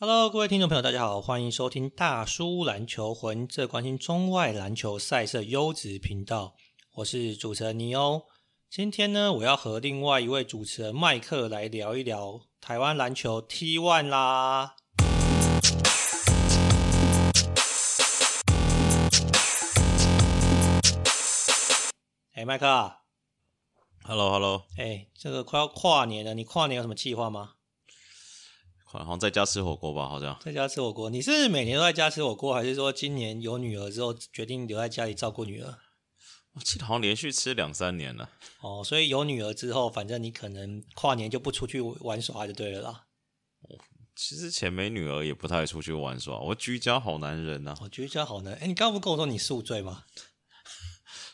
Hello，各位听众朋友，大家好，欢迎收听大叔篮球魂，这关心中外篮球赛事优质频道。我是主持人尼欧。今天呢，我要和另外一位主持人麦克来聊一聊台湾篮球 T One 啦。哎，麦克啊，Hello，Hello，哎，这个快要跨年了，你跨年有什么计划吗？好像在家吃火锅吧，好像在家吃火锅。你是每年都在家吃火锅，还是说今年有女儿之后决定留在家里照顾女儿？我记得好像连续吃两三年了。哦，所以有女儿之后，反正你可能跨年就不出去玩耍就对了啦。哦，其实前没女儿也不太出去玩耍，我居家好男人呐、啊。哦，居家好男人。哎，你刚刚不跟我说你宿醉吗？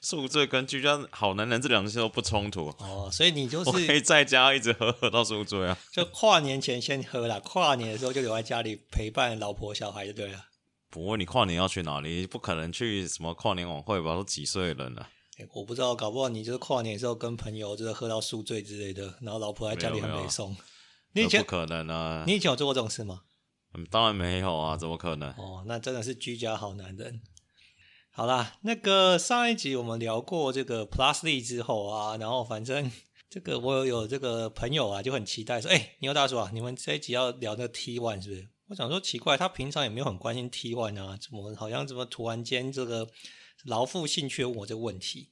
宿醉跟居家好男人这两件事都不冲突哦，所以你就是我可以在家一直喝喝到宿醉啊。就跨年前先喝了，跨年的时候就留在家里陪伴老婆小孩就对了。不过你跨年要去哪里？不可能去什么跨年晚会吧？都几岁人了？欸，我不知道，搞不好你就是跨年的时候跟朋友就是喝到宿醉之类的，然后老婆在家里很没送。你以前不可能啊？你以前有做过这种事吗？嗯，当然没有啊，怎么可能？哦，那真的是居家好男人。好啦，那个上一集我们聊过这个 Plus League 之后啊，然后反正 这个我有有这个朋友啊，就很期待说，哎、欸，尼欧大叔啊，你们这一集要聊那个 T1 是不是？我想说奇怪，他平常也没有很关心 T One 啊，怎么好像怎么突然间这个老妇兴趣问我这个问题？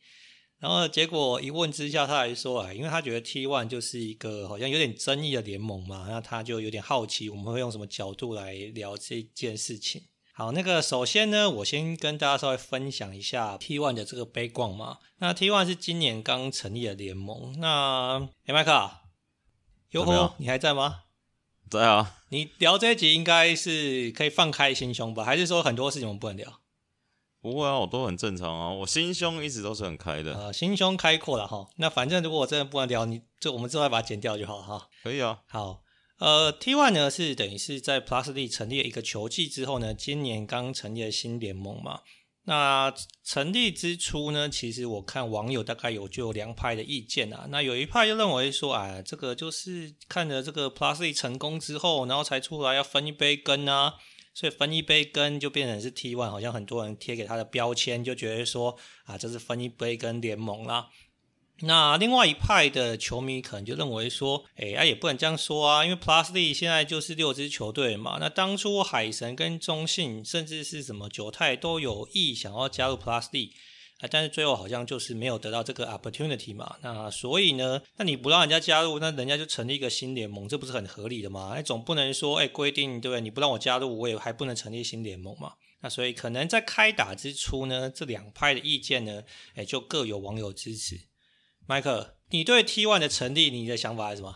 然后结果一问之下，他还说啊，因为他觉得 T One 就是一个好像有点争议的联盟嘛，那他就有点好奇，我们会用什么角度来聊这件事情。好，那个首先呢，我先跟大家稍微分享一下 T1 的这个 background 嘛。那 T1 是今年刚成立的联盟。那哎，麦克，哟吼，你还在吗？在啊。你聊这一集应该是可以放开心胸吧？还是说很多事情我们不能聊？不会啊，我都很正常啊，我心胸一直都是很开的。呃，心胸开阔了哈。那反正如果我真的不能聊，你就我们之后再把它剪掉就好了哈。可以啊。好。呃，T1 呢是等于是在 Plusly 成立一个球季之后呢，今年刚成立了新联盟嘛。那成立之初呢，其实我看网友大概有就有两派的意见啊。那有一派就认为说，哎，这个就是看着这个 Plusly 成功之后，然后才出来要分一杯羹啊，所以分一杯羹就变成是 T1，好像很多人贴给他的标签，就觉得说啊，这是分一杯羹联盟啦。那另外一派的球迷可能就认为说，哎，啊也不能这样说啊，因为 Plus D 现在就是六支球队嘛。那当初海神跟中信，甚至是什么九泰都有意想要加入 Plus D，啊，但是最后好像就是没有得到这个 opportunity 嘛。那所以呢，那你不让人家加入，那人家就成立一个新联盟，这不是很合理的吗？哎，总不能说，哎，规定对不对？你不让我加入，我也还不能成立新联盟嘛。那所以可能在开打之初呢，这两派的意见呢，哎，就各有网友支持。麦克，你对 T One 的成立，你的想法是什么？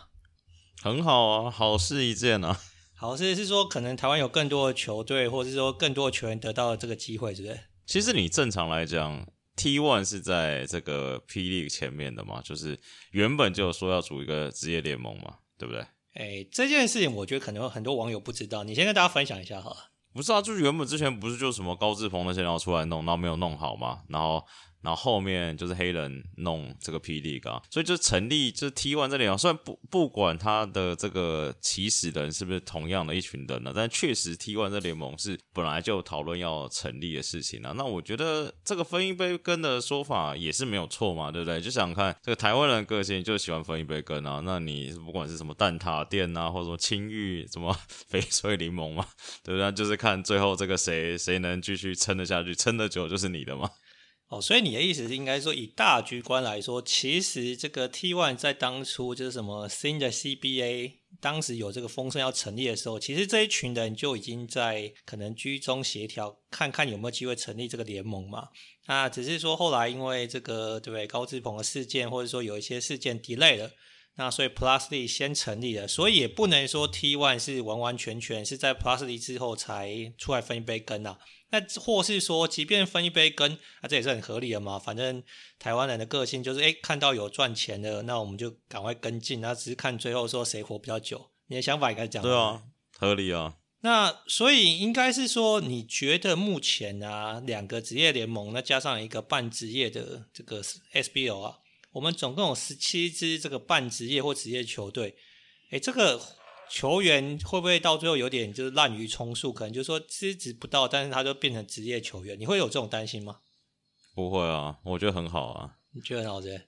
很好啊，好事一件啊。好事是说，可能台湾有更多的球队，或者是说更多的球员得到了这个机会，是不是？其实你正常来讲，T One 是在这个 P League 前面的嘛，就是原本就说要组一个职业联盟嘛，对不对？哎，这件事情我觉得可能有很多网友不知道，你先跟大家分享一下好了。不是啊，就是原本之前不是就什么高志鹏那些然后出来弄，然后没有弄好嘛，然后。然后后面就是黑人弄这个 P League 啊，所以就成立就是 T one 这里啊。虽然不不管他的这个起始人是不是同样的一群人呢，但确实 T one 这联盟是本来就讨论要成立的事情啊。那我觉得这个分一杯羹的说法也是没有错嘛，对不对？就想看这个台湾人个性就喜欢分一杯羹啊。那你不管是什么蛋挞店啊，或者什么青玉什么翡翠柠檬嘛，对不对？就是看最后这个谁谁能继续撑得下去，撑得久就是你的嘛。哦，所以你的意思是应该说，以大局观来说，其实这个 T One 在当初就是什么新的 CBA，当时有这个风声要成立的时候，其实这一群人就已经在可能居中协调，看看有没有机会成立这个联盟嘛。那只是说后来因为这个对不对高志鹏的事件，或者说有一些事件 delay 了，那所以 Plus League 先成立了，所以也不能说 T One 是完完全全是在 Plus League 之后才出来分一杯羹啊。那或是说，即便分一杯羹，那这也是很合理的嘛。反正台湾人的个性就是，诶，看到有赚钱的，那我们就赶快跟进。那只是看最后说谁活比较久。你的想法应该讲。对啊，合理啊。那所以应该是说，你觉得目前啊，两个职业联盟，那加上一个半职业的这个 SBO 啊，我们总共有十七支这个半职业或职业球队。诶，这个球员会不会到最后有点就是滥竽充数？可能就是说资质不到，但是他就变成职业球员，你会有这种担心吗？不会啊，我觉得很好啊。你觉得很好对？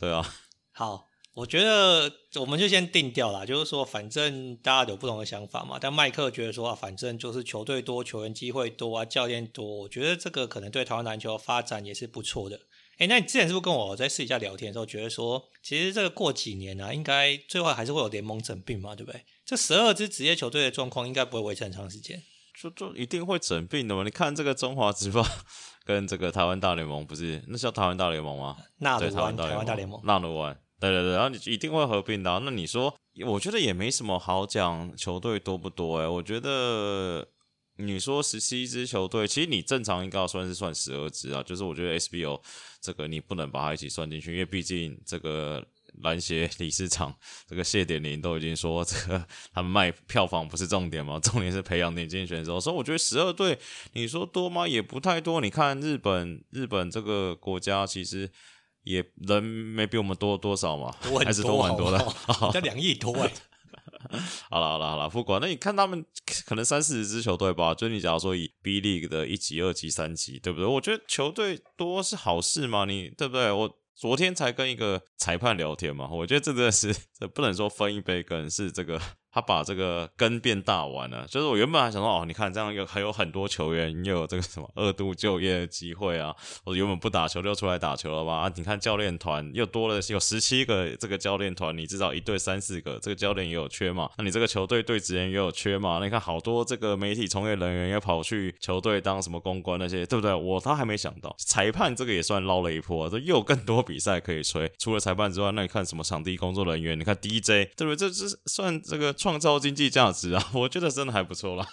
对啊。好，我觉得我们就先定掉啦，就是说反正大家有不同的想法嘛。但麦克觉得说啊，反正就是球队多，球员机会多啊，教练多，我觉得这个可能对台湾篮球发展也是不错的。哎，那你之前是不是跟我在私底下聊天的时候，觉得说，其实这个过几年呢、啊，应该最后还是会有联盟整并嘛，对不对？这十二支职业球队的状况应该不会维持很长时间，就就一定会整并的嘛。你看这个中华职棒 跟这个台湾大联盟，不是那叫台湾大联盟吗？纳鲁湾，台湾大联盟，纳鲁湾，对对对，然后你一定会合并的、啊。那你说，我觉得也没什么好讲，球队多不多、欸？哎，我觉得。你说十七支球队，其实你正常应该要算是算十二支啊。就是我觉得 SBO 这个你不能把它一起算进去，因为毕竟这个篮协理事长这个谢点林都已经说，这个他们卖票房不是重点嘛，重点是培养年轻选手。所以我觉得十二队，你说多吗？也不太多。你看日本，日本这个国家其实也人没比我们多多少嘛，多还是多很多的，要 两亿多哎。好了好了好了，不管那你看他们可能三四十支球队吧，就你假如说以 B League 的一级、二级、三级，对不对？我觉得球队多是好事嘛，你对不对？我昨天才跟一个裁判聊天嘛，我觉得这真的是 这不能说分一杯羹，是这个。他把这个根变大完了，就是我原本还想说，哦，你看这样有还有很多球员又有这个什么二度就业的机会啊，我原本不打球就出来打球了吧？啊，你看教练团又多了有十七个这个教练团，你至少一队三四个，这个教练也有缺嘛？那你这个球队队职员也有缺嘛？那你看好多这个媒体从业人员要跑去球队当什么公关那些，对不对？我他还没想到裁判这个也算捞了一波，这又有更多比赛可以吹。除了裁判之外，那你看什么场地工作人员？你看 DJ，对不对？这这算这个。创造经济价值啊，我觉得真的还不错啦。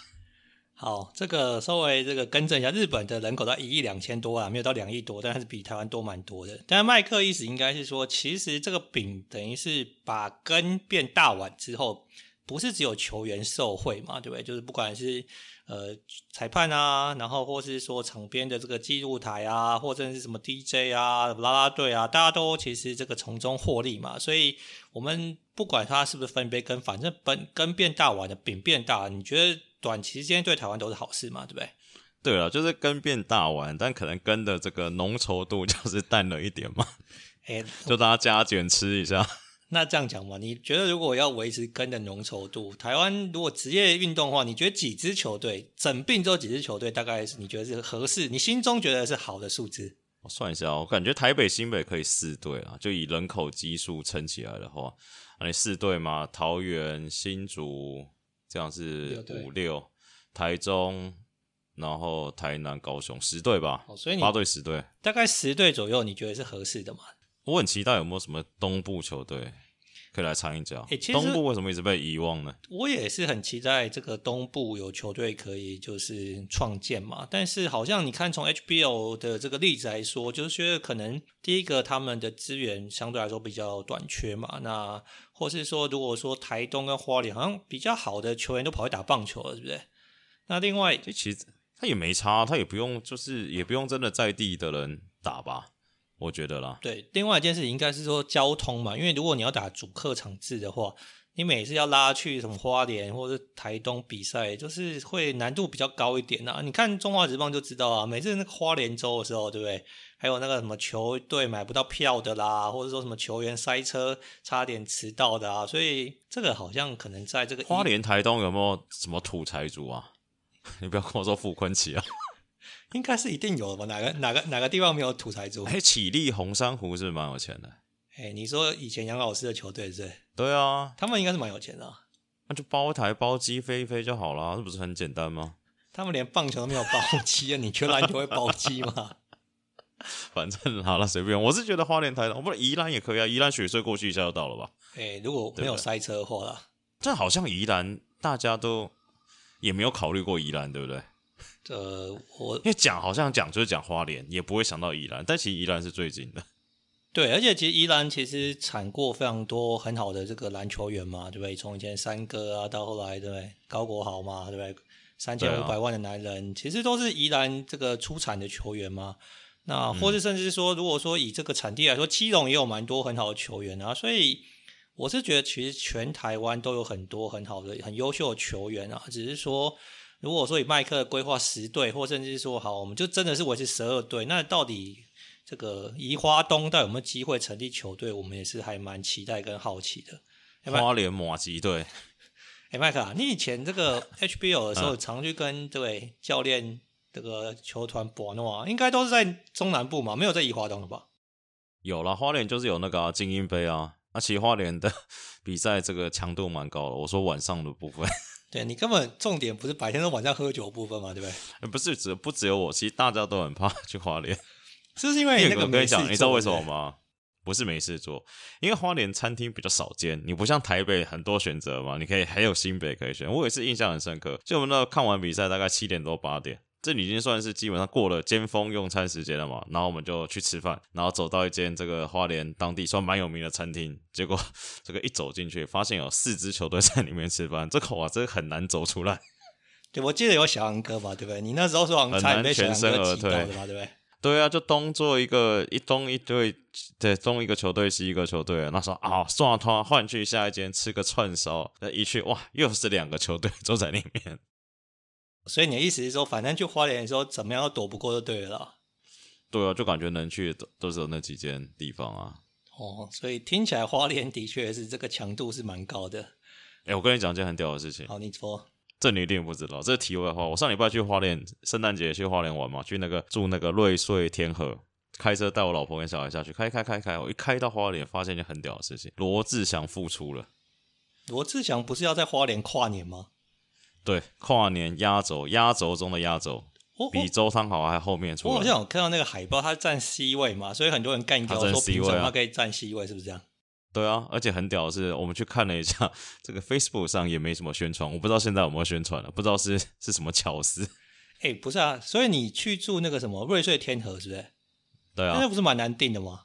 好，这个稍微这个更正一下，日本的人口到一亿两千多啊，没有到两亿多，但是比台湾多蛮多的。但是麦克意思应该是说，其实这个饼等于是把根变大碗之后，不是只有球员受惠嘛，对不对？就是不管是呃裁判啊，然后或是说场边的这个记录台啊，或者是什么 DJ 啊、啦啦队啊，大家都其实这个从中获利嘛，所以我们。不管它是不是分杯羹，反正本羹变大碗的饼变大，你觉得短期间对台湾都是好事嘛？对不对？对啊，就是羹变大碗，但可能羹的这个浓稠度就是淡了一点嘛。哎，就大家加减吃一下。那这样讲嘛，你觉得如果要维持根的浓稠度，台湾如果职业运动的话，你觉得几支球队整并之后几支球队大概是你觉得是合适？你心中觉得是好的数字？我算一下，我感觉台北新北可以四队啊，就以人口基数撑起来的话。那你四队嘛？桃园、新竹这样是五六，台中，然后台南、高雄十队吧？哦，所以你八队十队，大概十队左右，你觉得是合适的吗？我很期待有没有什么东部球队。可以来尝一脚。哎，东部为什么一直被遗忘呢？我也是很期待这个东部有球队可以就是创建嘛。但是好像你看从 HBO 的这个例子来说，就是觉得可能第一个他们的资源相对来说比较短缺嘛。那或是说，如果说台东跟花莲好像比较好的球员都跑去打棒球了，是不是？那另外，这其实他也没差，他也不用就是也不用真的在地的人打吧。我觉得啦，对，另外一件事情应该是说交通嘛，因为如果你要打主客场制的话，你每次要拉去什么花莲或者台东比赛，就是会难度比较高一点呐、啊。你看中华职棒就知道啊，每次那个花莲州的时候，对不对？还有那个什么球队买不到票的啦，或者说什么球员塞车差点迟到的啊，所以这个好像可能在这个花莲台东有没有什么土财主啊？你不要跟我说傅坤奇啊。应该是一定有的吧？哪个哪个哪个地方没有土财主？哎，启立红珊瑚是蛮有钱的。哎，你说以前杨老师的球队是？对啊，他们应该是蛮有钱的。那就包一台包机飞一飞就好了，这不是很简单吗？他们连棒球都没有包机啊！你觉得篮球会包机吗？反正好了，随便。我是觉得花莲台我，不是宜兰也可以啊。宜兰雪隧过去一下就到了吧？哎，如果没有塞车的话啦。这好像宜兰大家都也没有考虑过宜兰，对不对？呃，我因为讲好像讲就是讲花莲，也不会想到宜兰，但其实宜兰是最近的。对，而且其实宜兰其实产过非常多很好的这个篮球员嘛，对不对？从以前三哥啊，到后来对不对？高国豪嘛，对不对？三千五百万的男人，啊、其实都是宜兰这个出产的球员嘛。那或是甚至说，如果说以这个产地来说，基隆也有蛮多很好的球员啊，所以。我是觉得其实全台湾都有很多很好的、很优秀的球员啊，只是说，如果说以麦克规划十队，或甚至是说好，我们就真的是维持十二队，那到底这个宜花东到底有没有机会成立球队，我们也是还蛮期待跟好奇的。花莲马吉队，哎，麦克啊，你以前这个 HBL 的时候，常去跟这位教练这个球团博诺啊，应该都是在中南部嘛，没有在宜花东了吧？有啦，花莲就是有那个、啊、精英杯啊。那、啊、其实花莲的 比赛这个强度蛮高的。我说晚上的部分，对你根本重点不是白天跟晚上喝酒的部分嘛，对不对？不是只不只有我，其实大家都很怕 去花莲，是不是因为那个我跟你讲，你知道为什么吗？不是没事做，因为花莲餐厅比较少见，你不像台北很多选择嘛，你可以还有新北可以选。我也是印象很深刻，就我们那看完比赛大概七点多八点。这已经算是基本上过了尖峰用餐时间了嘛，然后我们就去吃饭，然后走到一间这个花莲当地算蛮有名的餐厅，结果 这个一走进去，发现有四支球队在里面吃饭，这口啊真的很难走出来。对，我记得有小杨哥吧，对不对？你那时候是往餐里面全身而退的嘛，对不对？对啊，就东做一个一东一队，对，东一个球队西一个球队，那时候啊，算了，他换去下一间吃个串烧，那一去哇，又是两个球队坐在里面。所以你的意思是说，反正去花莲的时候，怎么样都躲不过就对了啦。对啊，就感觉能去的都都是有那几间地方啊。哦，所以听起来花莲的确是这个强度是蛮高的。哎、欸，我跟你讲件很屌的事情。好，你说。这你一定不知道。这题外话，我上礼拜去花莲，圣诞节去花莲玩嘛，去那个住那个瑞穗天河，开车带我老婆跟小孩下去，开开开开，我一开到花莲，发现一件很屌的事情，罗志祥复出了。罗志祥不是要在花莲跨年吗？对，跨年压轴，压轴中的压轴，比周汤豪还后面出来。我好像有看到那个海报，他站 C 位嘛，所以很多人干掉说凭什么他可以站 C 位，是不是这样？对啊，而且很屌的是，我们去看了一下，这个 Facebook 上也没什么宣传，我不知道现在有没有宣传了，不知道是 是什么巧思。哎、欸，不是啊，所以你去住那个什么瑞穗天河，是不是？对啊，那不是蛮难订的吗？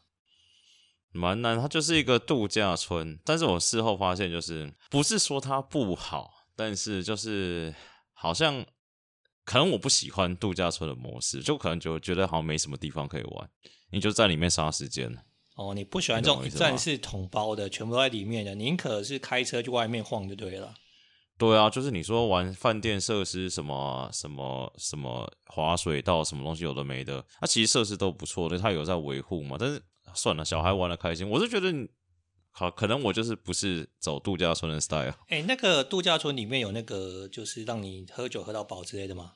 蛮难，它就是一个度假村，但是我事后发现，就是不是说它不好。但是就是好像可能我不喜欢度假村的模式，就可能就觉得好像没什么地方可以玩，你就在里面杀时间。哦，你不喜欢这种一站式统包的，全部都在里面的，宁可是开车去外面晃就对了。对啊，就是你说玩饭店设施什么什么什么滑水道什么东西有的没的，它其实设施都不错的，它有在维护嘛。但是算了，小孩玩的开心，我是觉得。好，可能我就是不是走度假村的 style。哎、那个度假村里面有那个，就是让你喝酒喝到饱之类的吗？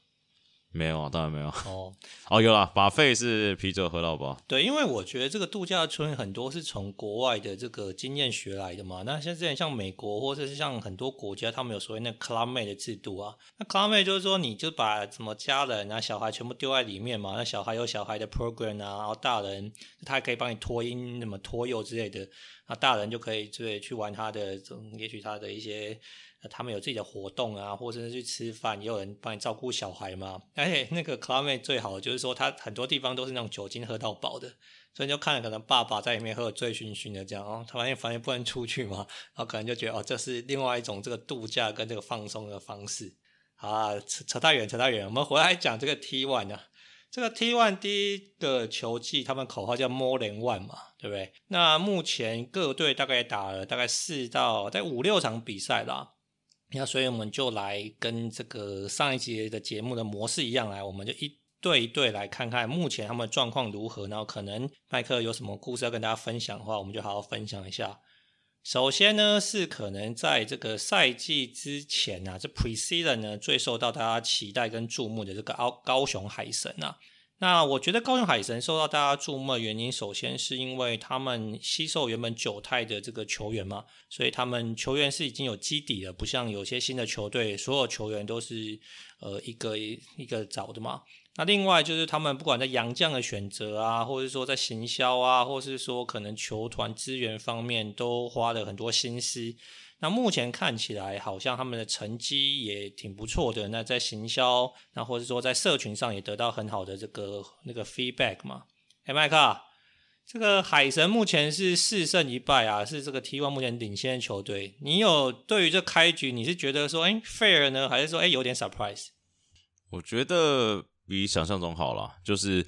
没有啊，当然没有。哦，哦，有啦，buffet 是啤酒喝到饱。对，因为我觉得这个度假村很多是从国外的这个经验学来的嘛。那像之前像美国或者是像很多国家，他们有所谓那 clubmate 的制度啊。那 clubmate 就是说，你就把什么家人啊、小孩全部丢在里面嘛。那小孩有小孩的 program 啊，然后大人他还可以帮你托婴、什么托幼之类的。那大人就可以对去玩他的，也许他的一些。他们有自己的活动啊，或者是去吃饭，也有人帮你照顾小孩嘛。而且那个 Clubmate 最好的就是说，他很多地方都是那种酒精喝到饱的，所以你就看了可能爸爸在里面喝醉醺醺的这样哦，他发现发现不能出去嘛，然后可能就觉得哦，这是另外一种这个度假跟这个放松的方式。啊，扯扯太远，扯太远，我们回来讲这个 T1 啊，这个 T1 第一个球季，他们口号叫 More Than One 嘛，对不对？那目前各队大概打了大概四到在五六场比赛啦。那所以我们就来跟这个上一节的节目的模式一样来，我们就一对一对来看看目前他们的状况如何，然后可能麦克有什么故事要跟大家分享的话，我们就好好分享一下。首先呢，是可能在这个赛季之前啊，这 Preseason 呢最受到大家期待跟注目的这个高高雄海神啊。那我觉得高雄海神受到大家注目的原因，首先是因为他们吸收原本九太的这个球员嘛，所以他们球员是已经有基底了，不像有些新的球队，所有球员都是呃一个一个找的嘛。那另外就是他们不管在洋将的选择啊，或者说在行销啊，或是说可能球团资源方面都花了很多心思。那目前看起来好像他们的成绩也挺不错的。那在行销，那或者说在社群上也得到很好的这个那个 feedback 嘛。哎，麦克，这个海神目前是四胜一败啊，是这个 T1 目前领先的球队。你有对于这开局你是觉得说，哎，fair 呢，还是说，哎，有点 surprise？我觉得比想象中好了。就是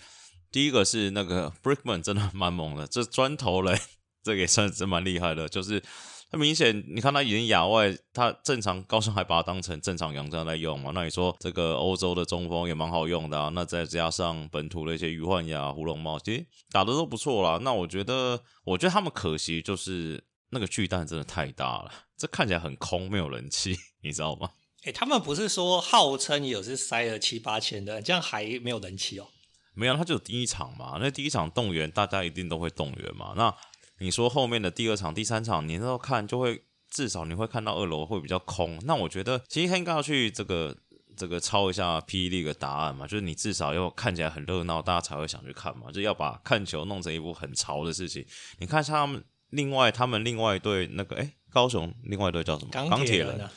第一个是那个 Brickman 真的蛮猛的，这砖头嘞，这个也算是蛮厉害的，就是。那明显你看他已经亚外，他正常高雄还把他当成正常洋将在用嘛？那你说这个欧洲的中锋也蛮好用的啊？那再加上本土的一些于焕雅、胡龙茂，其实打的都不错啦。那我觉得，我觉得他们可惜就是那个巨蛋真的太大了，这看起来很空，没有人气，你知道吗？哎、欸，他们不是说号称有是塞了七八千的，这样还没有人气哦？没有，他就第一场嘛。那第一场动员，大家一定都会动员嘛。那你说后面的第二场、第三场，你那时候看就会至少你会看到二楼会比较空。那我觉得其实他应该要去这个这个抄一下 P. League 答案嘛，就是你至少要看起来很热闹，大家才会想去看嘛。就要把看球弄成一部很潮的事情。你看像他们另外他们另外一队那个哎高雄另外一队叫什么钢铁人啊。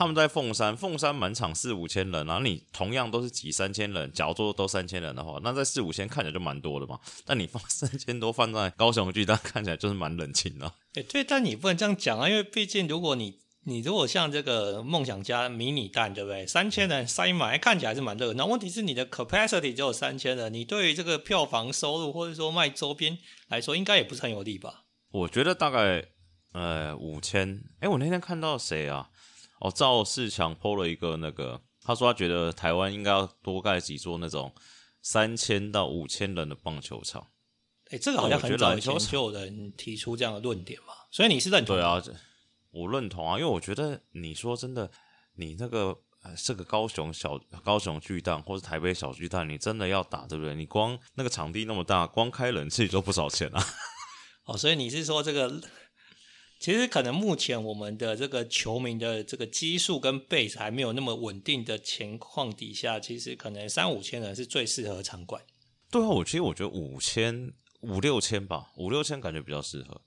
他们在凤山，凤山满场四五千人，然后你同样都是挤三千人，假如说都三千人的话，那在四五千看起来就蛮多的嘛。但你放三千多放在高雄巨蛋，看起来就是蛮冷清的。哎、欸，对，但你不能这样讲啊，因为毕竟如果你你如果像这个梦想家迷你蛋，对不对？三千人塞满，看起来是蛮热闹。问题是你的 capacity 只有三千人，你对于这个票房收入或者说卖周边来说，应该也不是很有利吧？我觉得大概呃五千。哎，我那天看到谁啊？哦，赵世强 PO 了一个那个，他说他觉得台湾应该要多盖几座那种三千到五千人的棒球场。哎、欸，这个好像很早以前就有人提出这样的论点嘛，所以你是认同？对啊，我认同啊，因为我觉得你说真的，你那个这个高雄小高雄巨蛋或是台北小巨蛋，你真的要打对不对？你光那个场地那么大，光开冷气都不少钱啊。哦，所以你是说这个？其实可能目前我们的这个球迷的这个基数跟 base 还没有那么稳定的情况底下，其实可能三五千人是最适合场馆。对啊，我其实我觉得五千五六千吧，五六千感觉比较适合。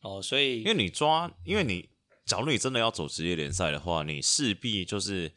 哦，所以因为你抓，因为你假如你真的要走职业联赛的话，你势必就是。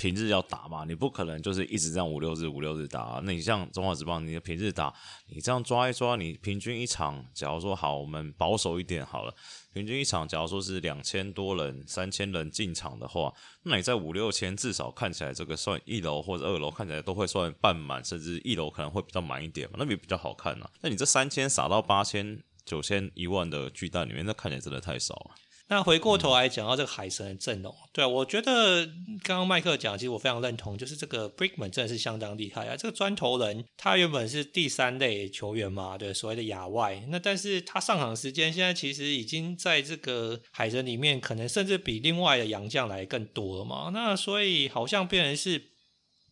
平日要打嘛，你不可能就是一直这样五六日五六日打啊。那你像中华职棒，你的平日打，你这样抓一抓，你平均一场，假如说好，我们保守一点好了，平均一场，假如说是两千多人、三千人进场的话，那你在五六千，至少看起来这个算一楼或者二楼看起来都会算半满，甚至一楼可能会比较满一点嘛，那比比较好看啊。那你这三千撒到八千、九千、一万的巨蛋里面，那看起来真的太少了。那回过头来讲到这个海神的阵容，对啊，我觉得刚刚麦克讲，其实我非常认同，就是这个 Brickman 真的是相当厉害啊。这个砖头人他原本是第三类球员嘛，对，所谓的亚外。那但是他上场时间现在其实已经在这个海神里面，可能甚至比另外的洋将来更多了嘛。那所以好像变成是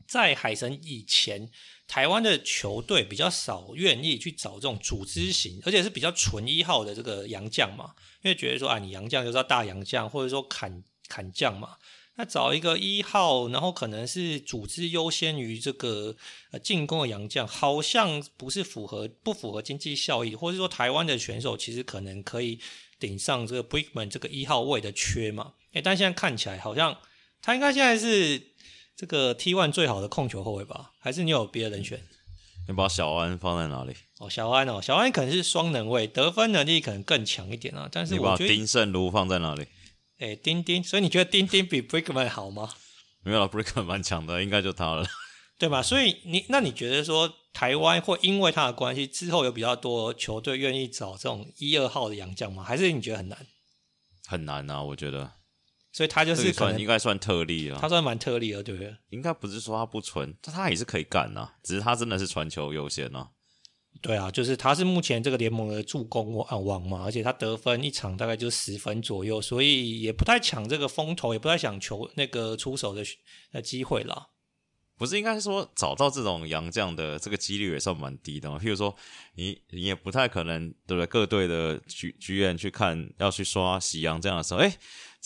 在海神以前。台湾的球队比较少愿意去找这种组织型，而且是比较纯一号的这个洋将嘛，因为觉得说啊，你洋将就是要大洋将，或者说砍砍将嘛，那找一个一号，然后可能是组织优先于这个呃进攻的洋将，好像不是符合不符合经济效益，或者说台湾的选手其实可能可以顶上这个 Brickman 这个一号位的缺嘛，诶，但现在看起来好像他应该现在是。这个 T1 最好的控球后卫吧？还是你有别的人选？你把小安放在哪里？哦，小安哦，小安可能是双能卫，得分能力可能更强一点啊。但是我觉得你把丁胜儒放在哪里？哎，丁丁，所以你觉得丁丁比 Brickman 好吗？没有了，Brickman 蛮强的，应该就他了，对吧？所以你那你觉得说台湾会因为他的关系之后有比较多球队愿意找这种一二号的洋将吗？还是你觉得很难？很难啊，我觉得。所以他就是可能应该算特例啊，他算蛮特例的，对不对？应该不是说他不传，他也是可以干呐，只是他真的是传球优先呐。对啊，就是他是目前这个联盟的助攻王嘛，而且他得分一场大概就十分左右，所以也不太抢这个风头，也不太想求那个出手的呃机会啦。不是应该说找到这种洋将的这个几率也算蛮低的嘛？譬如说你你也不太可能对不对？各队的剧剧院去看要去刷喜洋这样的时候，哎。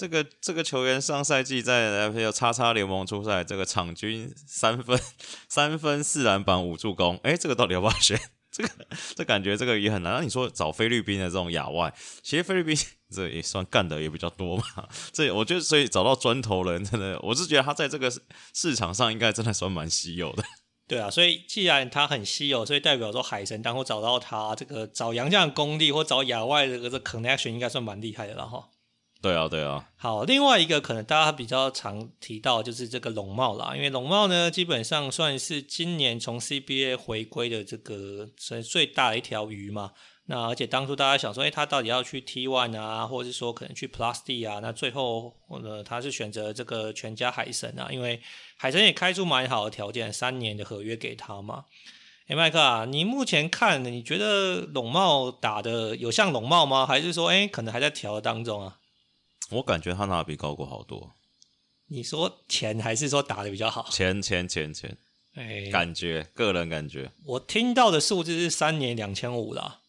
这个这个球员上赛季在 FPL 叉叉联盟出赛，这个场均三分三分四篮板五助攻，哎，这个到底要不要选？这个这感觉这个也很难。那你说找菲律宾的这种亚外，其实菲律宾 这也算干的也比较多嘛。这我觉得，所以找到砖头人真的，我是觉得他在这个市场上应该真的算蛮稀有的。对啊，所以既然他很稀有，所以代表说海神当或找到他这个找洋将功力或找亚外的这个 connection 应该算蛮厉害的了哈。对啊，对啊。好，另外一个可能大家比较常提到就是这个龙茂啦，因为龙茂呢基本上算是今年从 CBA 回归的这个算最大的一条鱼嘛。那而且当初大家想说，哎，他到底要去 T1 啊，或者是说可能去 Plus D 啊？那最后呢，他是选择这个全家海神啊，因为海神也开出蛮好的条件，三年的合约给他嘛。哎，麦克啊，你目前看，你觉得龙茂打的有像龙茂吗？还是说，哎，可能还在调当中啊？我感觉他拿的比高国好多。你说钱还是说打的比较好？钱钱钱钱，哎，感觉个人感觉。我听到的数字是三年两千五啦。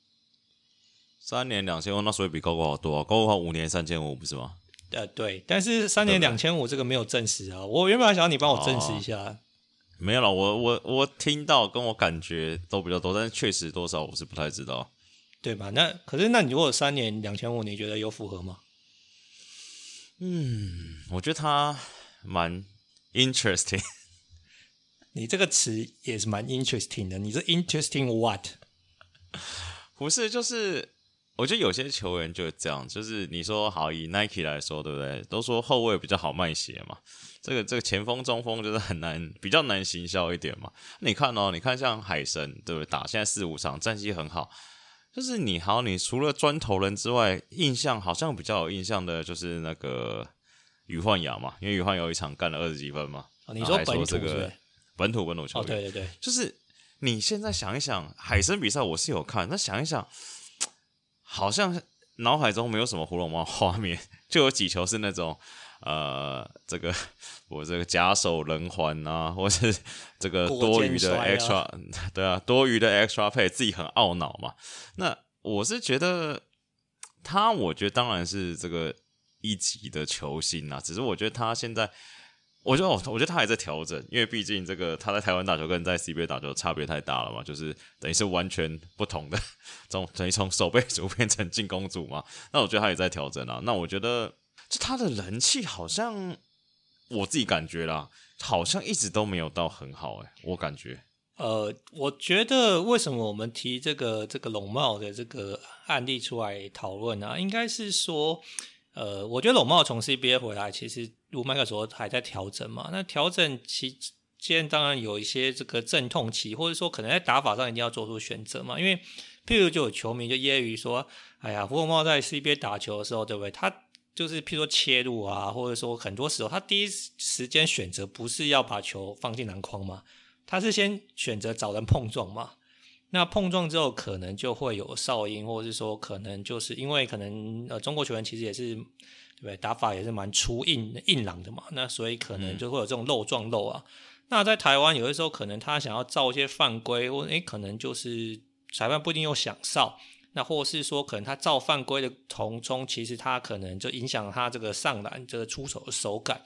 三年两千五，那所以比高国好多啊。高国好五年三千五，不是吗？呃，对，但是三年两千五这个没有证实啊。我原本还想要你帮我证实一下。哦没有了，我我我听到跟我感觉都比较多，但是确实多少我是不太知道，对吧？那可是那你如果三年两千五，你觉得有符合吗？嗯，我觉得他蛮 interesting。你这个词也是蛮 interesting 的，你是 interesting what？不是，就是。我觉得有些球员就是这样，就是你说好以 Nike 来说，对不对？都说后卫比较好卖鞋嘛，这个这个前锋、中锋就是很难，比较难行销一点嘛。你看哦，你看像海神，对不对？打现在四五场战绩很好，就是你好，你除了砖头人之外，印象好像比较有印象的就是那个于焕雅嘛，因为于焕有一场干了二十几分嘛。哦、你说本土这个本土本土球员、哦，对对对，就是你现在想一想，海参比赛我是有看，那想一想。好像脑海中没有什么胡龙猫画面，就有几球是那种，呃，这个我这个假手人环啊，或是这个多余的 extra，、啊、对啊，多余的 extra play 自己很懊恼嘛。那我是觉得他，我觉得当然是这个一级的球星啊，只是我觉得他现在。我觉得，我觉得他还在调整，因为毕竟这个他在台湾打球跟在 CBA 打球差别太大了嘛，就是等于是完全不同的，从等于从守备组变成进攻组嘛。那我觉得他也在调整啊。那我觉得，就他的人气好像我自己感觉啦，好像一直都没有到很好诶、我感觉。呃，我觉得为什么我们提这个这个龙茂的这个案例出来讨论啊，应该是说。呃，我觉得龙茂从 CBA 回来，其实如麦克说还在调整嘛。那调整期间当然有一些这个阵痛期，或者说可能在打法上一定要做出选择嘛。因为譬如就有球迷就揶揄说：“哎呀，胡龙茂在 CBA 打球的时候，对不对？他就是譬如说切入啊，或者说很多时候他第一时间选择不是要把球放进篮筐嘛，他是先选择找人碰撞嘛。”那碰撞之后，可能就会有哨音，或者是说，可能就是因为可能呃，中国球员其实也是对不对？打法也是蛮粗硬硬朗的嘛，那所以可能就会有这种漏撞漏啊。嗯、那在台湾有的时候，可能他想要造一些犯规，或诶可能就是裁判不一定有响哨，那或是说可能他造犯规的从中，其实他可能就影响他这个上篮这个出手的手感。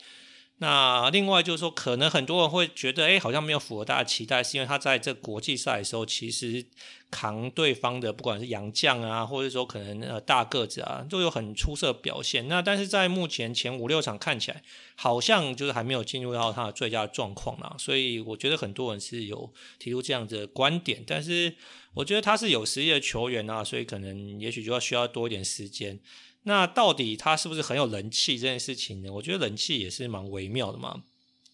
那另外就是说，可能很多人会觉得，哎，好像没有符合大家期待，是因为他在这国际赛的时候，其实扛对方的不管是洋将啊，或者说可能呃大个子啊，都有很出色表现。那但是在目前前五六场看起来，好像就是还没有进入到他的最佳状况啊。所以我觉得很多人是有提出这样子的观点，但是我觉得他是有实力的球员啊，所以可能也许就要需要多一点时间。那到底他是不是很有人气这件事情呢？我觉得人气也是蛮微妙的嘛。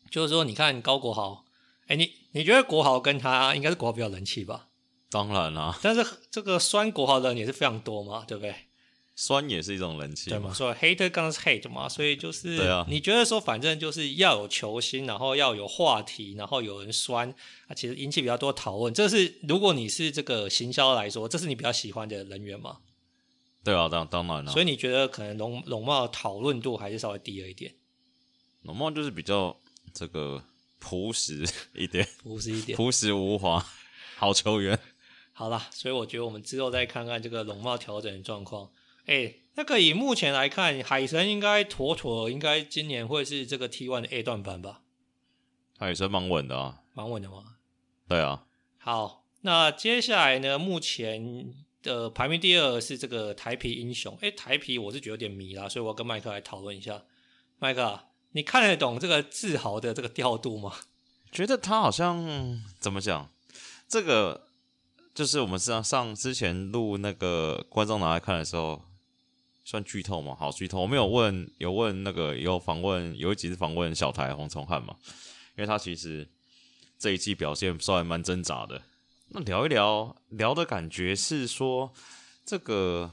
就是说，你看高国豪，哎，你你觉得国豪跟他应该是国豪比较人气吧？当然啦，但是 这个酸国豪的人也是非常多嘛，对不对？酸也是一种人气，对嘛？所以 hater 刚是 hate 嘛，所以就是，对啊。你觉得说，反正就是要有球星，然后要有话题，然后有人酸，啊，其实引起比较多讨论。这是如果你是这个行销来说，这是你比较喜欢的人员吗？对啊，当当然了。所以你觉得可能龙龙茂的讨论度还是稍微低了一点？龙茂就是比较这个朴实一点，朴实一点，朴实无华，好球员。好啦，所以我觉得我们之后再看看这个龙茂调整的状况。哎，那个以目前来看，海神应该妥妥，应该今年会是这个 T one 的 A 段班吧？海神蛮稳的啊，蛮稳的吗？对啊。好，那接下来呢？目前。的排名第二是这个台啤英雄，诶，台啤我是觉得有点迷啦，所以我要跟麦克来讨论一下。麦克，你看得懂这个自豪的这个调度吗？觉得他好像怎么讲？这个就是我们上上之前录那个观众拿来看的时候，算剧透吗？好剧透。我们有问有问那个有访问有一集是访问小台黄崇汉嘛，因为他其实这一季表现算蛮挣扎的。那聊一聊，聊的感觉是说，这个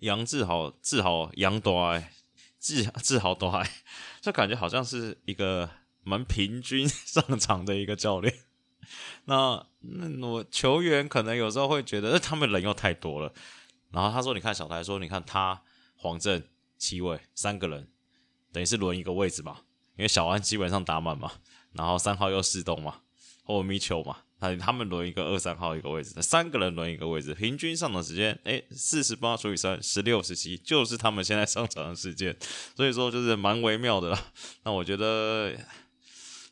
杨志豪、志豪、杨多爱、志志豪多爱，这感觉好像是一个蛮平均 上场的一个教练。那那我球员可能有时候会觉得，他们人又太多了。然后他说：“你看小台说，你看他黄正七位三个人，等于是轮一个位置嘛，因为小安基本上打满嘛，然后三号又四动嘛，欧米球嘛，他他们轮一个二三号一个位置，三个人轮一个位置，平均上场时间，诶，四十八除以三，十六十七，就是他们现在上场的时间，所以说就是蛮微妙的啦。那我觉得。”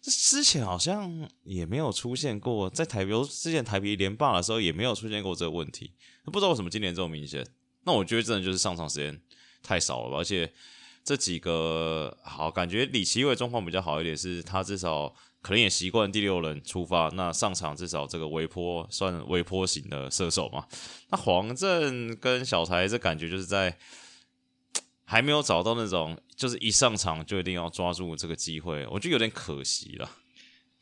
之前好像也没有出现过，在台，比如之前台啤连霸的时候也没有出现过这个问题，不知道为什么今年这么明显。那我觉得真的就是上场时间太少了吧，而且这几个好感觉李奇伟状况比较好一点，是他至少可能也习惯第六人出发，那上场至少这个微波算微波型的射手嘛。那黄振跟小台这感觉就是在。还没有找到那种，就是一上场就一定要抓住这个机会，我觉得有点可惜了。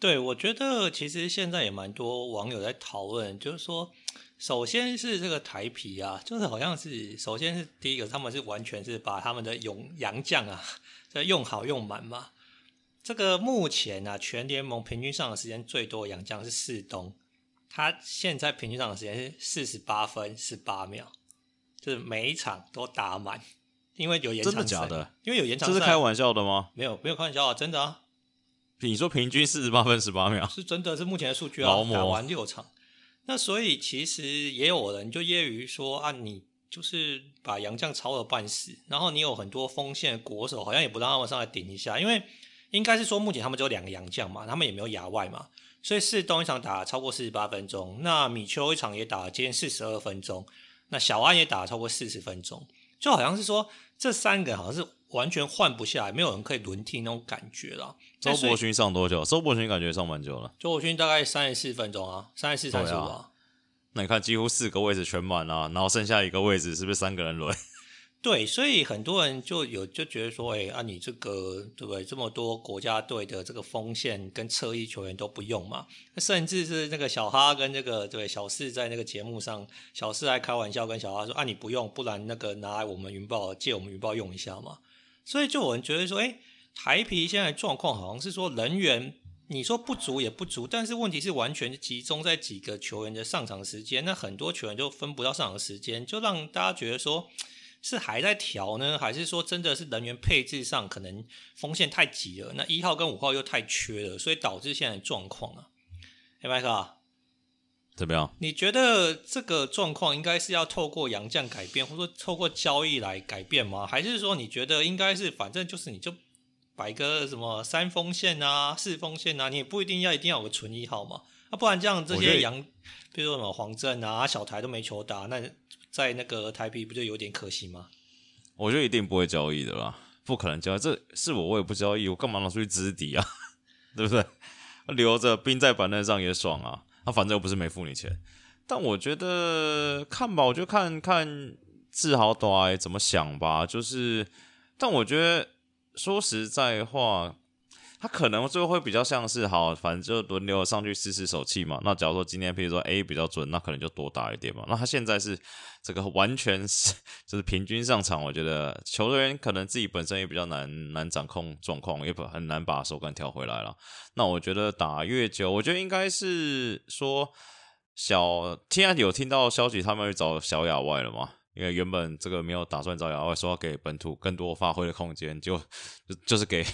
对，我觉得其实现在也蛮多网友在讨论，就是说，首先是这个台皮啊，就是好像是，首先是第一个，他们是完全是把他们的勇洋将啊，这用好用满嘛。这个目前啊，全联盟平均上的时间最多的洋将是四东，他现在平均上的时间是四十八分十八秒，就是每一场都打满。因为有延长赛，真的假的？因为有延长赛，这是开玩笑的吗？没有，没有开玩笑啊，真的啊。你说平均四十八分十八秒，是真的是目前的数据啊。打完六场，那所以其实也有人就揶揄说啊，你就是把杨将超了半死，然后你有很多锋线国手，好像也不让他们上来顶一下，因为应该是说目前他们只有两个洋将嘛，他们也没有亚外嘛，所以四东一场打超过四十八分钟，那米丘一场也打了接近四十二分钟，那小安也打了超过四十分钟，就好像是说。这三个好像是完全换不下来，没有人可以轮替那种感觉了。周伯勋上多久？周伯勋感觉上蛮久了。周伯勋大概三十四分钟啊，三十四、三十五啊。那你看，几乎四个位置全满了，然后剩下一个位置是不是三个人轮？对，所以很多人就有就觉得说，哎，啊，你这个对不对？这么多国家队的这个锋线跟侧翼球员都不用嘛？甚至是那个小哈跟这个对小四在那个节目上，小四还开玩笑跟小哈说，啊，你不用，不然那个拿来我们云豹借我们云豹用一下嘛。所以就有人觉得说，哎，台啤现在状况好像是说人员你说不足也不足，但是问题是完全集中在几个球员的上场时间，那很多球员就分不到上场时间，就让大家觉得说。是还在调呢，还是说真的是人员配置上可能锋线太挤了？那一号跟五号又太缺了，所以导致现在的状况啊。哎，麦克，怎么样？你觉得这个状况应该是要透过洋将改变，或者说透过交易来改变吗？还是说你觉得应该是反正就是你就摆个什么三锋线啊、四锋线啊，你也不一定要一定要有个纯一号嘛？啊，不然这样这些洋，比如说什么黄镇啊、小台都没球打，那。在那个台啤不就有点可惜吗？我觉得一定不会交易的啦，不可能交易。这是我，我也不交易，我干嘛拿出去支敌啊？对不对？留着兵在板凳上也爽啊。他反正又不是没付你钱。但我觉得看吧，我就看看志豪短怎么想吧。就是，但我觉得说实在话。他可能最后会比较像是好，反正就轮流上去试试手气嘛。那假如说今天，譬如说 A 比较准，那可能就多打一点嘛。那他现在是这个完全是就是平均上场，我觉得球队员可能自己本身也比较难难掌控状况，也不很难把手感调回来了。那我觉得打越久，我觉得应该是说小天安有听到消息，他们会找小亚外了吗？因为原本这个没有打算找亚外，说要给本土更多发挥的空间，就就就是给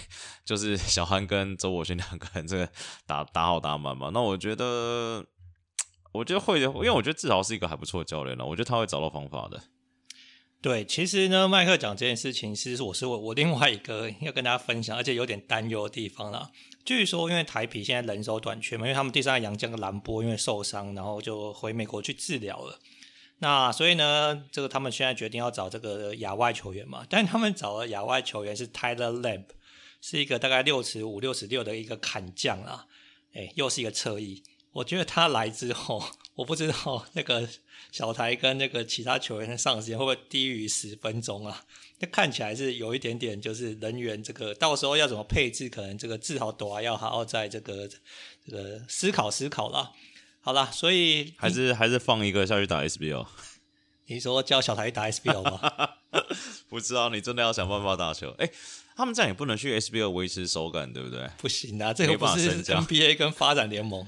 就是小韩跟周伯勋两个人这个打打好打满嘛。那我觉得，我觉得会的，因为我觉得至少是一个还不错的教练了。我觉得他会找到方法的。对，其实呢，麦克讲这件事情，其实我是我我另外一个要跟大家分享，而且有点担忧的地方啦。据说因为台啤现在人手短缺嘛，因为他们第三个洋将的兰波因为受伤，然后就回美国去治疗了。那所以呢，这个他们现在决定要找这个亚外球员嘛，但他们找的亚外球员是 Tyler Lamb，是一个大概六尺五、六尺六的一个砍将啊，哎，又是一个侧翼。我觉得他来之后，我不知道那个小台跟那个其他球员的上时间会不会低于十分钟啊？那看起来是有一点点，就是人员这个到时候要怎么配置，可能这个志豪朵要好好在这个这个思考思考了。好啦，所以还是还是放一个下去打 SBL。你说叫小台打 SBL 吗？不知道，你真的要想办法打球。哎、欸，他们这样也不能去 SBL 维持手感，对不对？不行啊，这个不是 NBA 跟发展联盟，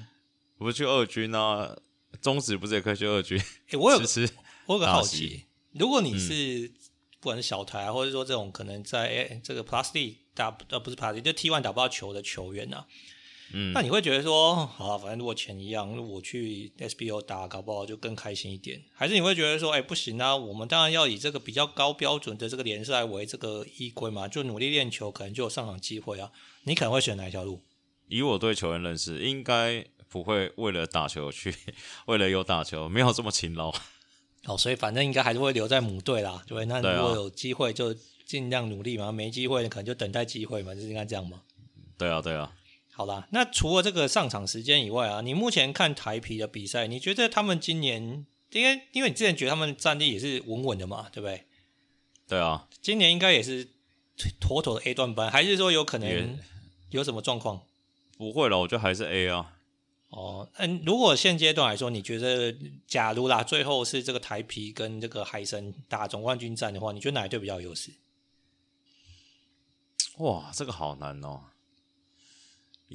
不是去二军啊？中职不是也可以去二军？哎、欸，我有吃，吃我有个好奇，如果你是、嗯、不管是小台，或者说这种可能在、欸、这个 Plus D 打呃不是 Plus D 就 T one 打不到球的球员啊。嗯，那你会觉得说，好、啊，反正如果钱一样，我去 SBO 打，搞不好就更开心一点。还是你会觉得说，哎、欸，不行啊，我们当然要以这个比较高标准的这个联赛为这个依归嘛，就努力练球，可能就有上场机会啊。你可能会选哪一条路？以我对球员认识，应该不会为了打球去，为了有打球，没有这么勤劳。哦，所以反正应该还是会留在母队啦，对。那如果有机会就尽量努力嘛，没机会可能就等待机会嘛，就是应该这样吗？对啊，对啊。好啦，那除了这个上场时间以外啊，你目前看台皮的比赛，你觉得他们今年，因为因为你之前觉得他们战力也是稳稳的嘛，对不对？对啊，今年应该也是妥妥的 A 段班，还是说有可能有什么状况？不会了，我觉得还是 A 啊。哦，嗯，如果现阶段来说，你觉得假如啦，最后是这个台皮跟这个海神打总冠军战的话，你觉得哪一队比较有优势？哇，这个好难哦。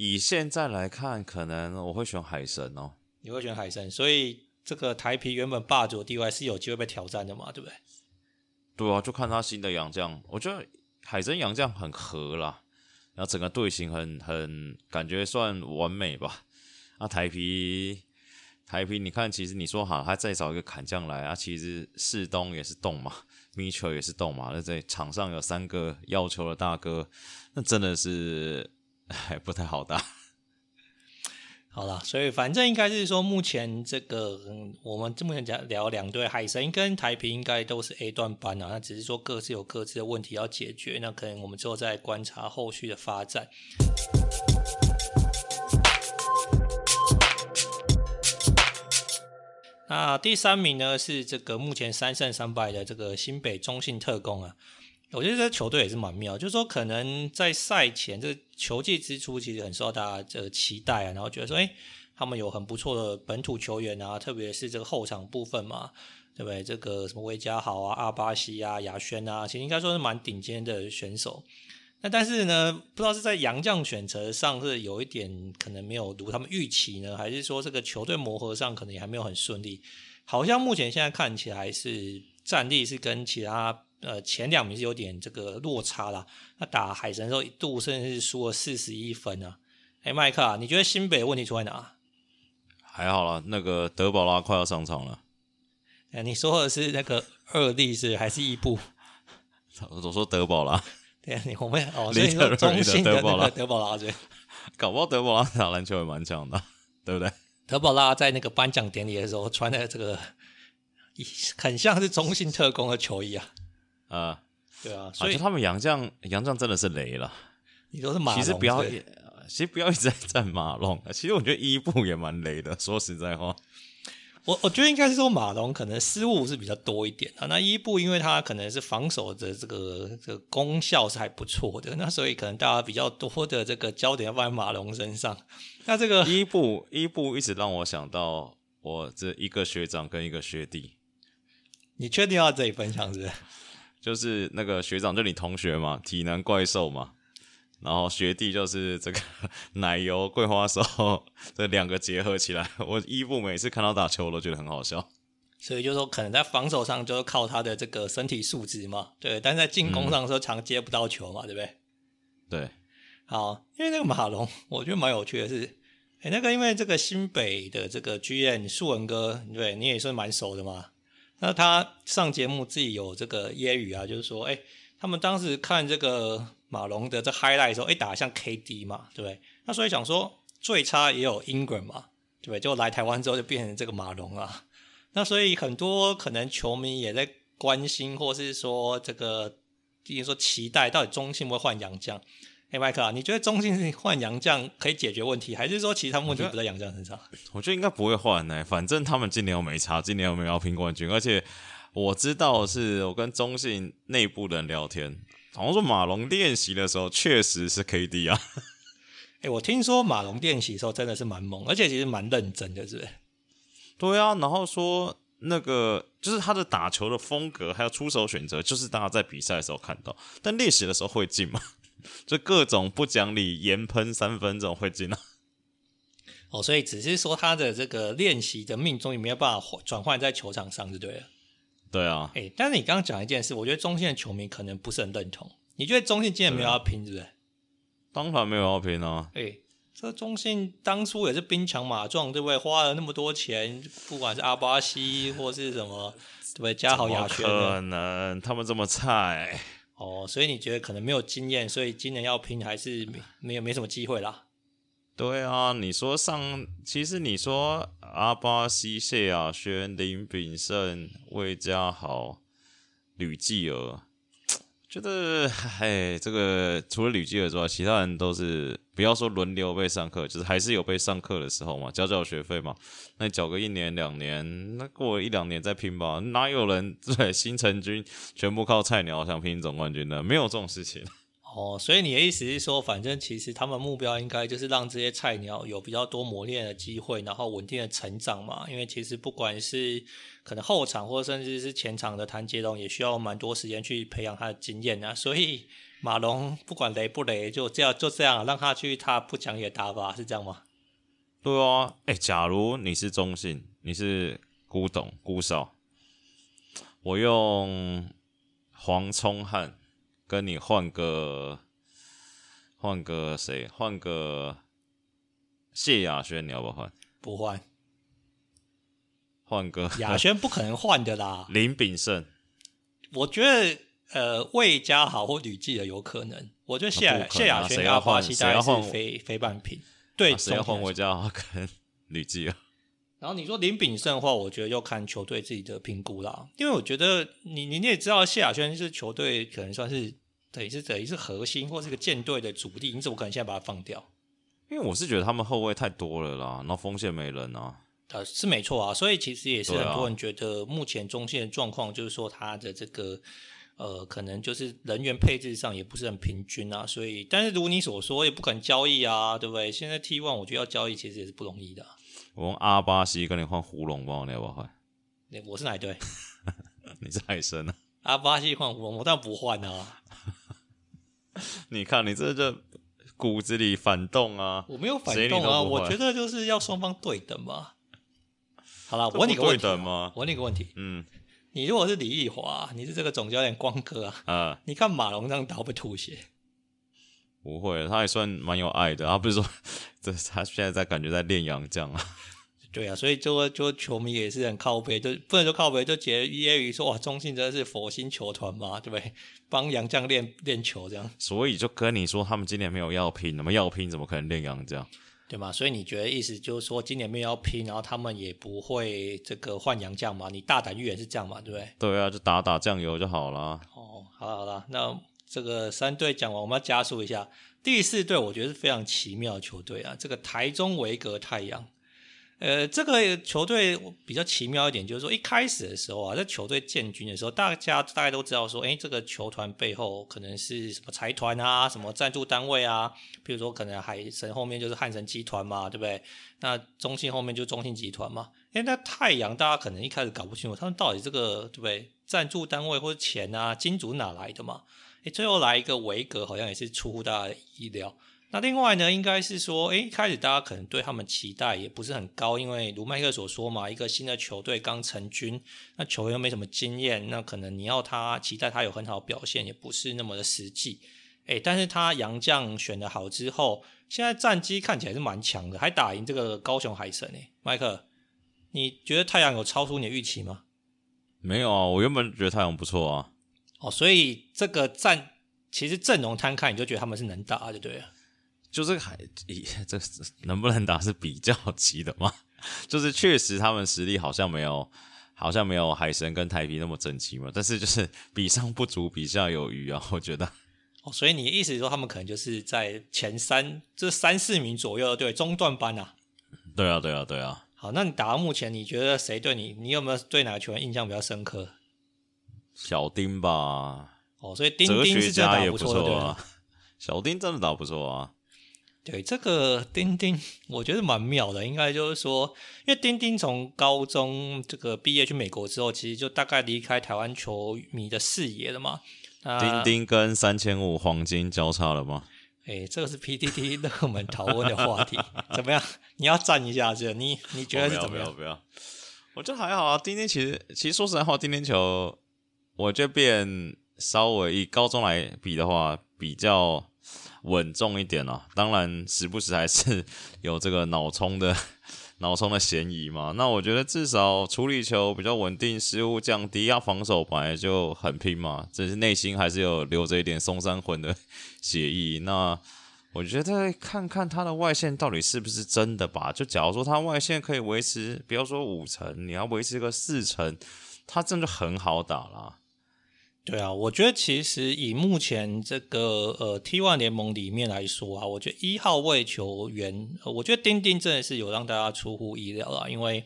以现在来看，可能我会选海神哦。你会选海神，所以这个台皮原本霸主的地位是有机会被挑战的嘛？对不对？对啊，就看他新的洋将。我觉得海神洋将很合啦，然后整个队形很很感觉算完美吧。那台皮台皮，你看，其实你说好，他再找一个砍将来啊，其实世东也是动嘛，Mitchell 也是动嘛，那在场上有三个要求的大哥，那真的是。还不太好打，好了，所以反正应该是说，目前这个、嗯、我们目前讲聊两队海神跟台啤，应该都是 A 段班啊，那只是说各自有各自的问题要解决，那可能我们之后再观察后续的发展。那第三名呢是这个目前三胜三败的这个新北中信特攻啊。我觉得这球队也是蛮妙，就是说可能在赛前这球季之初，其实很受到大家的期待啊，然后觉得说，诶，他们有很不错的本土球员啊，特别是这个后场部分嘛，对不对？这个什么韦家豪啊、阿巴西啊、亚轩啊，其实应该说是蛮顶尖的选手。那但是呢，不知道是在洋将选择上是有一点可能没有如他们预期呢，还是说这个球队磨合上可能也还没有很顺利？好像目前现在看起来是战力是跟其他。呃，前两名是有点这个落差啦。那打海神的时候一度甚至是输了四十一分啊。哎，麦克啊，你觉得新北的问题出在哪？还好啦，那个德保拉快要上场了。哎，你说的是那个二力是还是伊布？我说德保拉。对啊，你我们哦，所以说中信的那个德保拉对。搞不好德保拉打篮球也蛮强的，对不对？德保拉在那个颁奖典礼的时候穿的这个，很像是中信特工的球衣啊。呃，对啊，所以他们杨将杨将真的是雷了。你都是马龙，其实不要，其实不要一直在赞马龙。其实我觉得伊布也蛮雷的。说实在话，我我觉得应该是说马龙可能失误是比较多一点啊。那伊布因为他可能是防守的这个这个功效是还不错的，那所以可能大家比较多的这个焦点要放在马龙身上。那这个伊布伊布一直让我想到我这一个学长跟一个学弟。你确定要这里分享是不是？就是那个学长，就你同学嘛，体能怪兽嘛，然后学弟就是这个奶油桂花手，这两个结合起来，我伊布每次看到打球我都觉得很好笑。所以就是说，可能在防守上就是靠他的这个身体素质嘛，对，但在进攻上的时候常接不到球嘛，嗯、对不对？对，好，因为那个马龙，我觉得蛮有趣的是，哎，那个因为这个新北的这个 GM 树文哥，对你也算蛮熟的嘛。那他上节目自己有这个揶揄啊，就是说，哎，他们当时看这个马龙的这 highlight 的时候，哎，打得像 KD 嘛，对不对？那所以想说，最差也有 Ingram 嘛，对不对？就来台湾之后就变成这个马龙啊。那所以很多可能球迷也在关心，或是说这个，就是说期待到底中信会换洋将。哎，麦克啊，你觉得中信换洋将可以解决问题，还是说其他问题不在洋将身上？我觉，得应该不会换呢、欸，反正他们今年又没差，今年又没有要拼冠军，而且我知道是我跟中信内部的人聊天，好像说马龙练习的时候确实是 KD 啊。哎，我听说马龙练习的时候真的是蛮猛，而且其实蛮认真的，是不是？对啊，然后说那个就是他的打球的风格，还有出手选择，就是大家在比赛的时候看到，但练习的时候会进吗？就各种不讲理，盐喷三分这种会进啊？哦，所以只是说他的这个练习的命中也没有办法转换在球场上就对了。对啊，哎、欸，但是你刚刚讲一件事，我觉得中线的球迷可能不是很认同。你觉得中线今年没有要拼，对不对？当然没有要拼啊！哎、欸，这中信当初也是兵强马壮，对不对？花了那么多钱，不管是阿巴西或是什么，对不对？加好、亚轩，可能他们这么菜哦，所以你觉得可能没有经验，所以今年要拼还是没没有没什么机会啦。对啊，你说上，其实你说阿巴西、谢亚轩、林炳胜、魏家豪、吕继儿，觉得嘿，这个除了吕继尔之外，其他人都是不要说轮流被上课，就是还是有被上课的时候嘛，交交学费嘛。那缴个一年两年，那过一两年再拼吧，哪有人对新成军全部靠菜鸟想拼总冠军的？没有这种事情。哦，所以你的意思是说，反正其实他们目标应该就是让这些菜鸟有比较多磨练的机会，然后稳定的成长嘛。因为其实不管是可能后场或甚至是前场的谭杰龙，也需要蛮多时间去培养他的经验啊。所以马龙不管雷不雷，就这样就这样让他去，他不讲也打吧，是这样吗？对啊，哎，假如你是中信，你是古董古少，我用黄聪汉。跟你换个，换个谁？换个谢亚轩，你要不要换？不换。换个亚轩不可能换的啦。林炳胜，我觉得呃魏家豪或吕继的有可能。我觉得谢亚谢亚轩要换，谁要换非非半平。对，谁要换魏家豪跟吕继啊？然后你说林炳胜的话，我觉得要看球队自己的评估啦。因为我觉得你你也知道谢亚轩是球队可能算是。等于是等于是核心或是个舰队的主力，你怎么可能现在把它放掉？因为我是觉得他们后卫太多了啦，然后锋线没人啊。呃，是没错啊，所以其实也是很多人觉得目前中线的状况，就是说他的这个呃，可能就是人员配置上也不是很平均啊。所以，但是如你所说，也不可能交易啊，对不对？现在 T one 我觉得要交易其实也是不容易的。我用阿巴西跟你换胡龙吧，你要不要换？我是哪一队？你是海参啊？阿巴西换胡龙，我当然不换啊。你看，你这就骨子里反动啊！我没有反动啊，我觉得就是要双方对等嘛。好了，我问你个问题吗？我问你个问题，嗯，你如果是李易华，你是这个总教练光哥啊，啊，你看马龙这样打不会吐血？不会，他还算蛮有爱的。他不是说，这他现在在感觉在练洋将啊。对啊，所以就就球迷也是很靠背，就不能说靠背，就觉得揶揄说哇，中信真的是佛心球团嘛，对不对？帮洋将练练球这样。所以就跟你说，他们今年没有要拼，那么要拼怎么可能练洋将？对吗？所以你觉得意思就是说，今年没有要拼，然后他们也不会这个换洋将嘛？你大胆预言是这样嘛？对不对？对啊，就打打酱油就好了。哦，好了好了，那这个三队讲完，我们要加速一下。第四队我觉得是非常奇妙的球队啊，这个台中维格太阳。呃，这个球队比较奇妙一点，就是说一开始的时候啊，在球队建军的时候，大家大概都知道说，哎，这个球团背后可能是什么财团啊，什么赞助单位啊，比如说可能海神后面就是汉神集团嘛，对不对？那中信后面就中信集团嘛。哎，那太阳大家可能一开始搞不清楚，他们到底这个对不对？赞助单位或者钱啊，金主哪来的嘛？哎，最后来一个维格，好像也是出乎大家的意料。那另外呢，应该是说，诶，开始大家可能对他们期待也不是很高，因为如麦克所说嘛，一个新的球队刚成军，那球员又没什么经验，那可能你要他期待他有很好的表现，也不是那么的实际。诶，但是他洋将选的好之后，现在战绩看起来是蛮强的，还打赢这个高雄海神诶，麦克，你觉得太阳有超出你的预期吗？没有啊，我原本觉得太阳不错啊。哦，所以这个战其实阵容摊开，你就觉得他们是能打的，对了。就这个还，这能不能打是比较急的嘛？就是确实他们实力好像没有，好像没有海神跟台啤那么整齐嘛。但是就是比上不足，比下有余啊，我觉得。哦，所以你的意思是说他们可能就是在前三，这三四名左右，对，中段班啊。对啊，对啊，对啊。好，那你打到目前，你觉得谁对你，你有没有对哪个球员印象比较深刻？小丁吧。哦，所以丁丁是真的打不错，对啊。小丁真的打不错啊。对，这个钉钉，我觉得蛮妙的。应该就是说，因为钉钉从高中这个毕业去美国之后，其实就大概离开台湾球迷的视野了嘛。钉钉跟三千五黄金交叉了吗？哎，这个是 PDT 热门讨论的话题，怎么样？你要站一下这？你你觉得是怎么样？不要不要，不要，我觉得还好啊。钉钉其实其实说实在话，钉钉球，我觉得变稍微以高中来比的话，比较。稳重一点啊，当然时不时还是有这个脑冲的 脑冲的嫌疑嘛。那我觉得至少处理球比较稳定，失误降低，要防守本来就很拼嘛，只是内心还是有留着一点松山魂的 血意。那我觉得看看他的外线到底是不是真的吧。就假如说他外线可以维持，不要说五成，你要维持个四成，他真的很好打啦。对啊，我觉得其实以目前这个呃 T1 联盟里面来说啊，我觉得一号位球员，我觉得丁丁真的是有让大家出乎意料啊，因为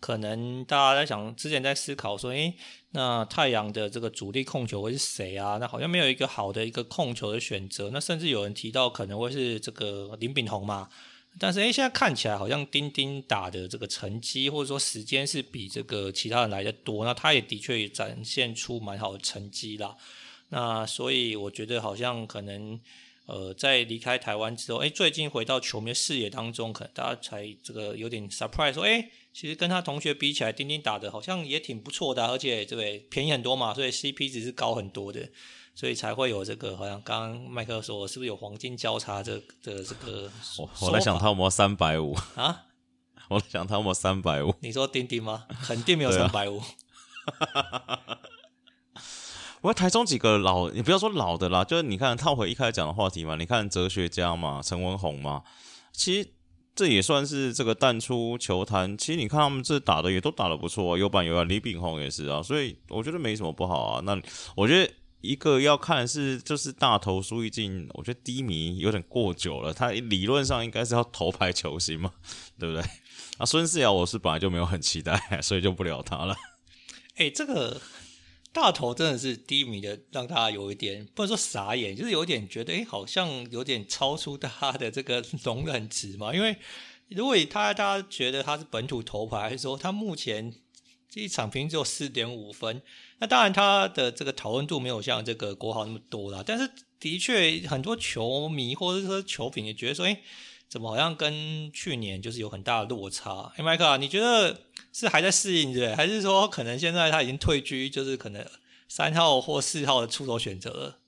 可能大家在想之前在思考说，诶，那太阳的这个主力控球会是谁啊？那好像没有一个好的一个控球的选择，那甚至有人提到可能会是这个林炳宏嘛。但是诶，现在看起来好像丁丁打的这个成绩或者说时间是比这个其他人来的多，那他也的确也展现出蛮好的成绩啦。那所以我觉得好像可能呃，在离开台湾之后，诶，最近回到球迷视野当中，可能大家才这个有点 surprise，说诶，其实跟他同学比起来，丁丁打的好像也挺不错的，而且这个便宜很多嘛，所以 CP 值是高很多的。所以才会有这个，好像刚刚麦克说，是不是有黄金交叉这的这个？我我在想他有没有三百五啊？我在想他有没有三百五？你说丁丁吗？肯定没有三百五。我台中几个老，你不要说老的啦，就是你看套回一开始讲的话题嘛，你看哲学家嘛，陈文宏嘛，其实这也算是这个淡出球坛。其实你看他们这打的也都打的不错，有板有眼，李炳宏也是啊，所以我觉得没什么不好啊。那我觉得。一个要看的是就是大头苏奕晋，我觉得低迷有点过久了。他理论上应该是要头牌球星嘛，对不对？啊，孙思尧我是本来就没有很期待，所以就不聊他了。哎、欸，这个大头真的是低迷的，让他有一点不能说傻眼，就是有点觉得哎、好像有点超出他的这个容忍值嘛。因为如果他大家觉得他是本土头牌，还是说他目前这一场平均只有四点五分？那当然，他的这个讨论度没有像这个国豪那么多啦。但是，的确很多球迷或者说球评也觉得说，哎，怎么好像跟去年就是有很大的落差？哎，麦克，你觉得是还在适应对，还是说可能现在他已经退居，就是可能三号或四号的出手选择了？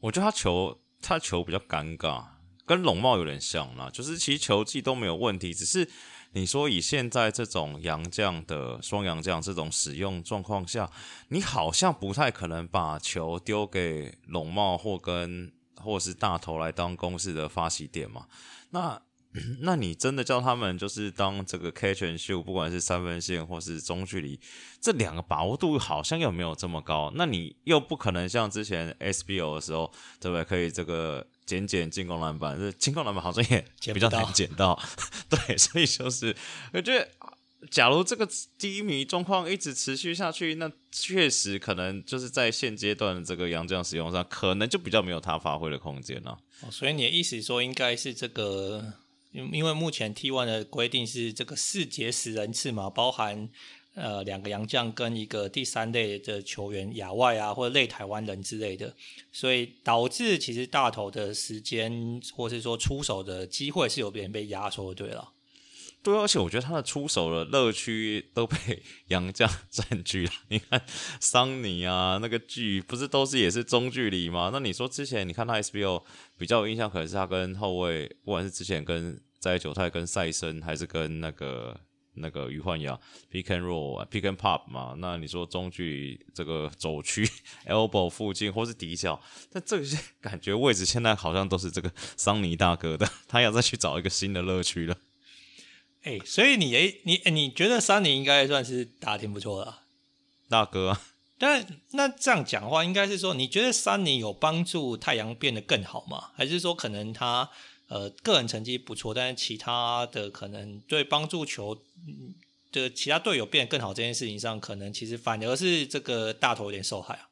我觉得他球他球比较尴尬，跟龙茂有点像啦，就是其实球技都没有问题，只是。你说以现在这种洋将的双洋将这种使用状况下，你好像不太可能把球丢给龙茂或跟或是大头来当攻势的发起点嘛？那那你真的叫他们就是当这个 catch and shoot，不管是三分线或是中距离，这两个把握度好像又没有这么高。那你又不可能像之前 SBO 的时候，对不对？可以这个。捡捡进攻篮板，这进攻篮板好像也比较难捡到，到 对，所以就是我觉得，假如这个低迷状况一直持续下去，那确实可能就是在现阶段的这个杨将使用上，可能就比较没有他发挥的空间了。哦，所以你的意思说，应该是这个，因因为目前 T one 的规定是这个四节十人次嘛，包含。呃，两个洋将跟一个第三类的球员，亚外啊，或者类台湾人之类的，所以导致其实大头的时间，或是说出手的机会是有别人被压缩，对了。对，而且我觉得他的出手的乐趣都被洋将占据了。你看桑尼啊，那个距不是都是也是中距离吗？那你说之前你看他 SBO 比较有印象，可能是他跟后卫，不管是之前跟在九泰跟赛森，还是跟那个。那个余焕雅 pick and roll pick and pop 嘛，那你说中距这个肘区 elbow 附近或是底角，但这些 感觉位置现在好像都是这个 桑尼大哥的，他要再去找一个新的乐趣了。哎、欸，所以你哎你你觉得桑尼应该算是打得挺不错的，啊，大哥，啊。但那这样讲的话，应该是说你觉得桑尼有帮助太阳变得更好吗？还是说可能他？呃，个人成绩不错，但是其他的可能对帮助球的其他队友变得更好这件事情上，可能其实反而是这个大头有点受害啊。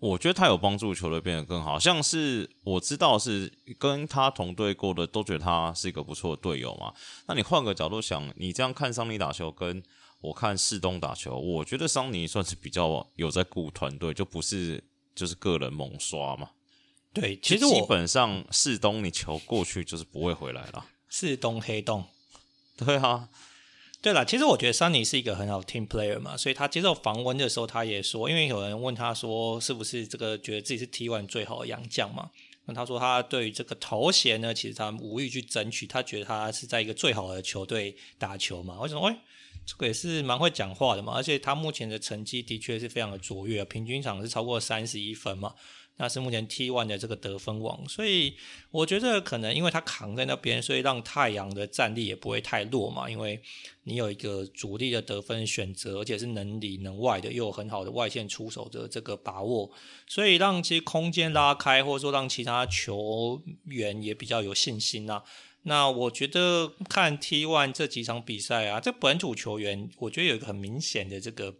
我觉得他有帮助球队变得更好，像是我知道是跟他同队过的都觉得他是一个不错的队友嘛。那你换个角度想，你这样看桑尼打球，跟我看世东打球，我觉得桑尼算是比较有在顾团队，就不是就是个人猛刷嘛。对，其实我基本上四东你球过去就是不会回来了。四东黑洞，对啊。对了，其实我觉得桑尼是一个很好的 team player 嘛，所以他接受访问的时候，他也说，因为有人问他说，是不是这个觉得自己是 T1 最好的洋将嘛？那他说他对于这个头衔呢，其实他无意去争取，他觉得他是在一个最好的球队打球嘛。为什么？哎，这个也是蛮会讲话的嘛，而且他目前的成绩的确是非常的卓越，平均场是超过三十一分嘛。那是目前 T1 的这个得分王，所以我觉得可能因为他扛在那边，所以让太阳的战力也不会太弱嘛。因为你有一个主力的得分选择，而且是能里能外的，又有很好的外线出手的这个把握，所以让其实空间拉开，或者说让其他球员也比较有信心啊。那我觉得看 T1 这几场比赛啊，这本土球员我觉得有一个很明显的这个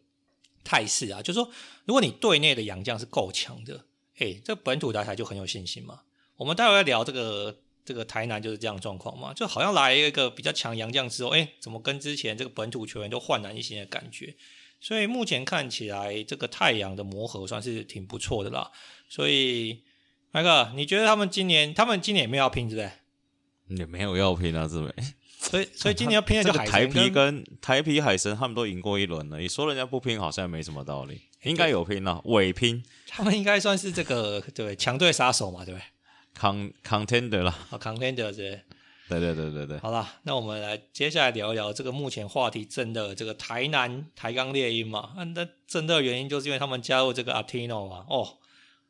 态势啊，就是说如果你队内的洋将是够强的。哎，这本土打台就很有信心嘛。我们待会要聊这个这个台南就是这样状况嘛，就好像来一个比较强洋将之后，哎，怎么跟之前这个本土球员都焕然一新的感觉？所以目前看起来，这个太阳的磨合算是挺不错的啦。所以，麦克，你觉得他们今年他们今年也没有要拼，对不对？也没有要拼啊，是不是？所以，所以今年要拼的就海台皮跟台皮海神，他们都赢过一轮了。你说人家不拼，好像没什么道理。应该有拼啊，尾拼。他们应该算是这个 对强队杀手嘛，对不对？Con contender 啦，好 contender 是。对对对对对。好了，那我们来接下来聊一聊这个目前话题正热的这个台南台钢猎鹰嘛。那正热原因就是因为他们加入这个 Artino 嘛。哦，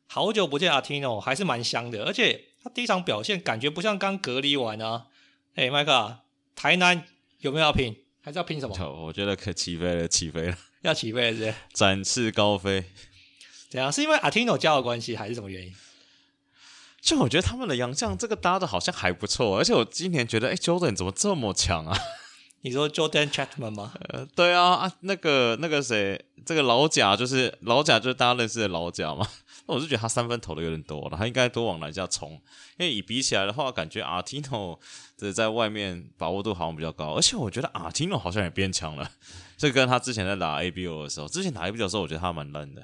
好久不见 Artino 还是蛮香的，而且他第一场表现感觉不像刚隔离完啊。哎，麦克，台南有没有要拼？还是要拼什么？我觉得可起飞了，起飞了。要起飞是不是？展翅高飞，怎样？是因为阿提诺加的关系，还是什么原因？就我觉得他们的洋将这个搭的好像还不错，而且我今年觉得，哎，Jordan 怎么这么强啊？你说 Jordan Chapman 吗？呃，对啊，啊，那个那个谁，这个老贾就是老贾，就是大家认识的老贾嘛。那 我是觉得他三分投的有点多了，他应该多往篮下冲。因为以比起来的话，感觉阿提诺这在外面把握度好像比较高，而且我觉得阿提诺好像也变强了。这跟他之前在打 ABO 的时候，之前打 ABO 的时候，我觉得他蛮烂的。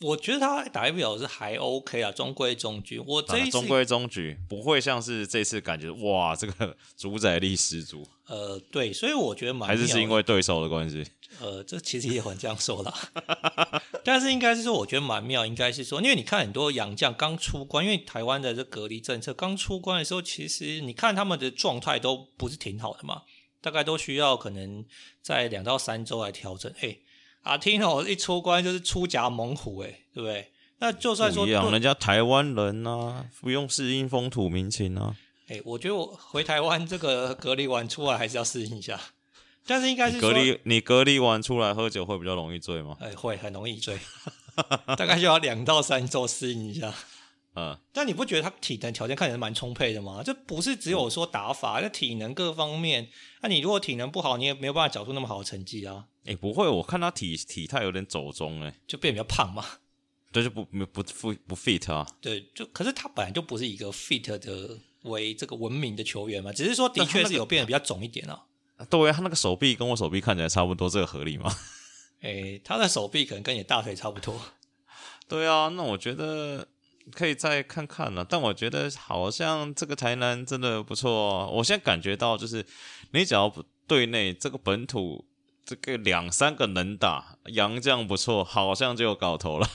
我觉得他打 ABO 是还 OK 啊，中规中矩。我这一次中规中矩，不会像是这次感觉哇，这个主宰力十足。呃，对，所以我觉得蛮还是是因为对手的关系。呃，这其实也很这样说啦，但是应该是说，我觉得蛮妙，应该是说，因为你看很多洋将刚出关，因为台湾的这隔离政策刚出关的时候，其实你看他们的状态都不是挺好的嘛。大概都需要可能在两到三周来调整。哎，阿提诺一出关就是出夹猛虎，哎，对不对？那就算说，人家台湾人啊，不用适应风土民情啊。哎，我觉得我回台湾这个隔离完出来还是要适应一下。但是应该是隔离，你隔离完出来喝酒会比较容易醉吗？哎，会很容易醉，大概就要两到三周适应一下。嗯，但你不觉得他体能条件看起来蛮充沛的吗？这不是只有说打法，那、嗯、体能各方面，那、啊、你如果体能不好，你也没有办法缴出那么好的成绩啊。哎、欸，不会，我看他体体态有点走中，哎，就变比较胖嘛。对，就不不不不 fit 啊。对，就可是他本来就不是一个 fit 的为这个文明的球员嘛，只是说的确是有变得比较肿一点啊。对，他那个手臂跟我手臂看起来差不多，这个合理吗？哎、欸，他的手臂可能跟你大腿差不多。对啊，那我觉得。可以再看看了，但我觉得好像这个台南真的不错哦。我现在感觉到就是，你只要队内这个本土这个两三个能打洋将不错，好像就有搞头了。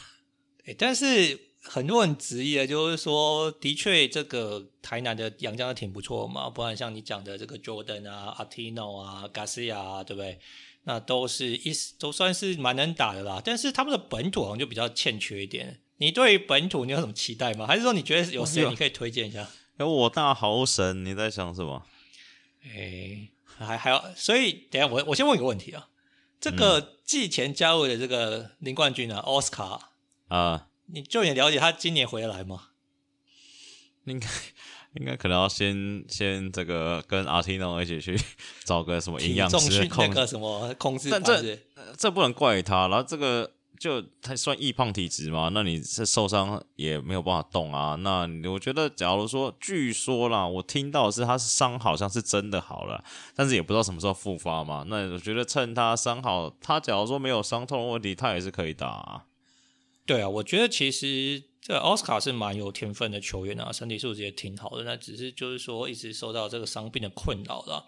欸，但是很多人质疑的就是说，的确这个台南的洋将挺不错嘛，不然像你讲的这个 Jordan 啊、Artino 啊、Garcia 啊，对不对？那都是一都算是蛮能打的啦。但是他们的本土好像就比较欠缺一点。你对本土你有什么期待吗？还是说你觉得有谁你可以推荐一下？有我大豪神，你在想什么？哎、欸，还还要，所以等一下我我先问一个问题啊，这个季前加入的这个林冠军啊，奥斯卡啊，你就你了解他今年回得来吗？应该 应该可能要先先这个跟阿提诺一起去 找个什么营养师控那个什么控制，但这这不能怪他，然后这个。就他算易胖体质嘛，那你是受伤也没有办法动啊。那我觉得，假如说，据说啦，我听到是他伤好像是真的好了，但是也不知道什么时候复发嘛。那我觉得趁他伤好，他假如说没有伤痛的问题，他也是可以打。对啊，我觉得其实这奥斯卡是蛮有天分的球员啊，身体素质也挺好的。那只是就是说一直受到这个伤病的困扰了。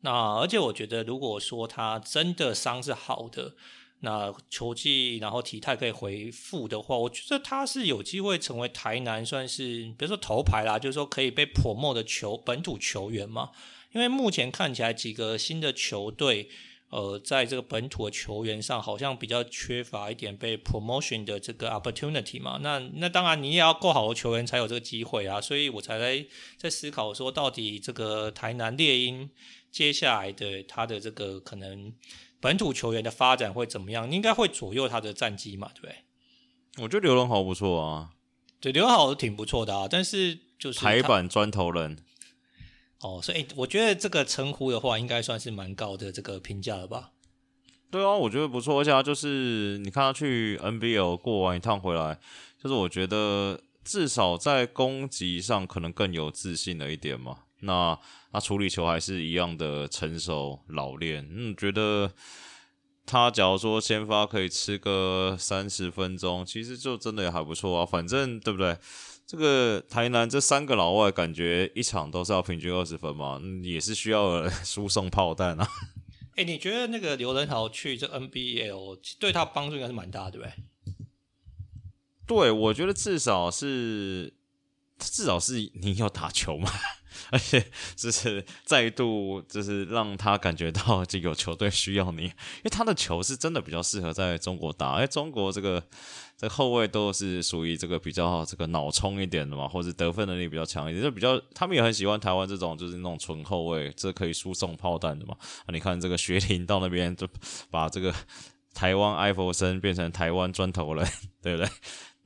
那而且我觉得，如果说他真的伤是好的。那球技，然后体态可以恢复的话，我觉得他是有机会成为台南算是，比如说头牌啦，就是说可以被 promote 的球本土球员嘛。因为目前看起来几个新的球队，呃，在这个本土的球员上，好像比较缺乏一点被 promotion 的这个 opportunity 嘛。那那当然你也要够好的球员才有这个机会啊。所以我才在在思考说，到底这个台南猎鹰接下来的他的这个可能。本土球员的发展会怎么样？应该会左右他的战绩嘛，对不对？我觉得刘仁豪不错啊，对，刘仁豪挺不错的啊。但是就是台版砖头人哦，所以我觉得这个称呼的话，应该算是蛮高的这个评价了吧？对啊，我觉得不错。而且他就是你看他去 NBL 过完一趟回来，就是我觉得至少在攻击上可能更有自信了一点嘛。那他处理球还是一样的成熟老练，嗯，觉得他假如说先发可以吃个三十分钟，其实就真的也还不错啊。反正对不对？这个台南这三个老外，感觉一场都是要平均二十分嘛，嗯，也是需要 输送炮弹啊。哎，你觉得那个刘仁豪去这 NBL 对他帮助应该是蛮大，对不对？对，我觉得至少是至少是你要打球嘛。而且就是再度就是让他感觉到这个球队需要你，因为他的球是真的比较适合在中国打。因为，中国这个这个后卫都是属于这个比较这个脑冲一点的嘛，或者得分能力比较强一点，就比较他们也很喜欢台湾这种就是那种纯后卫，这可以输送炮弹的嘛。啊，你看这个学林到那边就把这个台湾艾弗森变成台湾砖头人，对不对？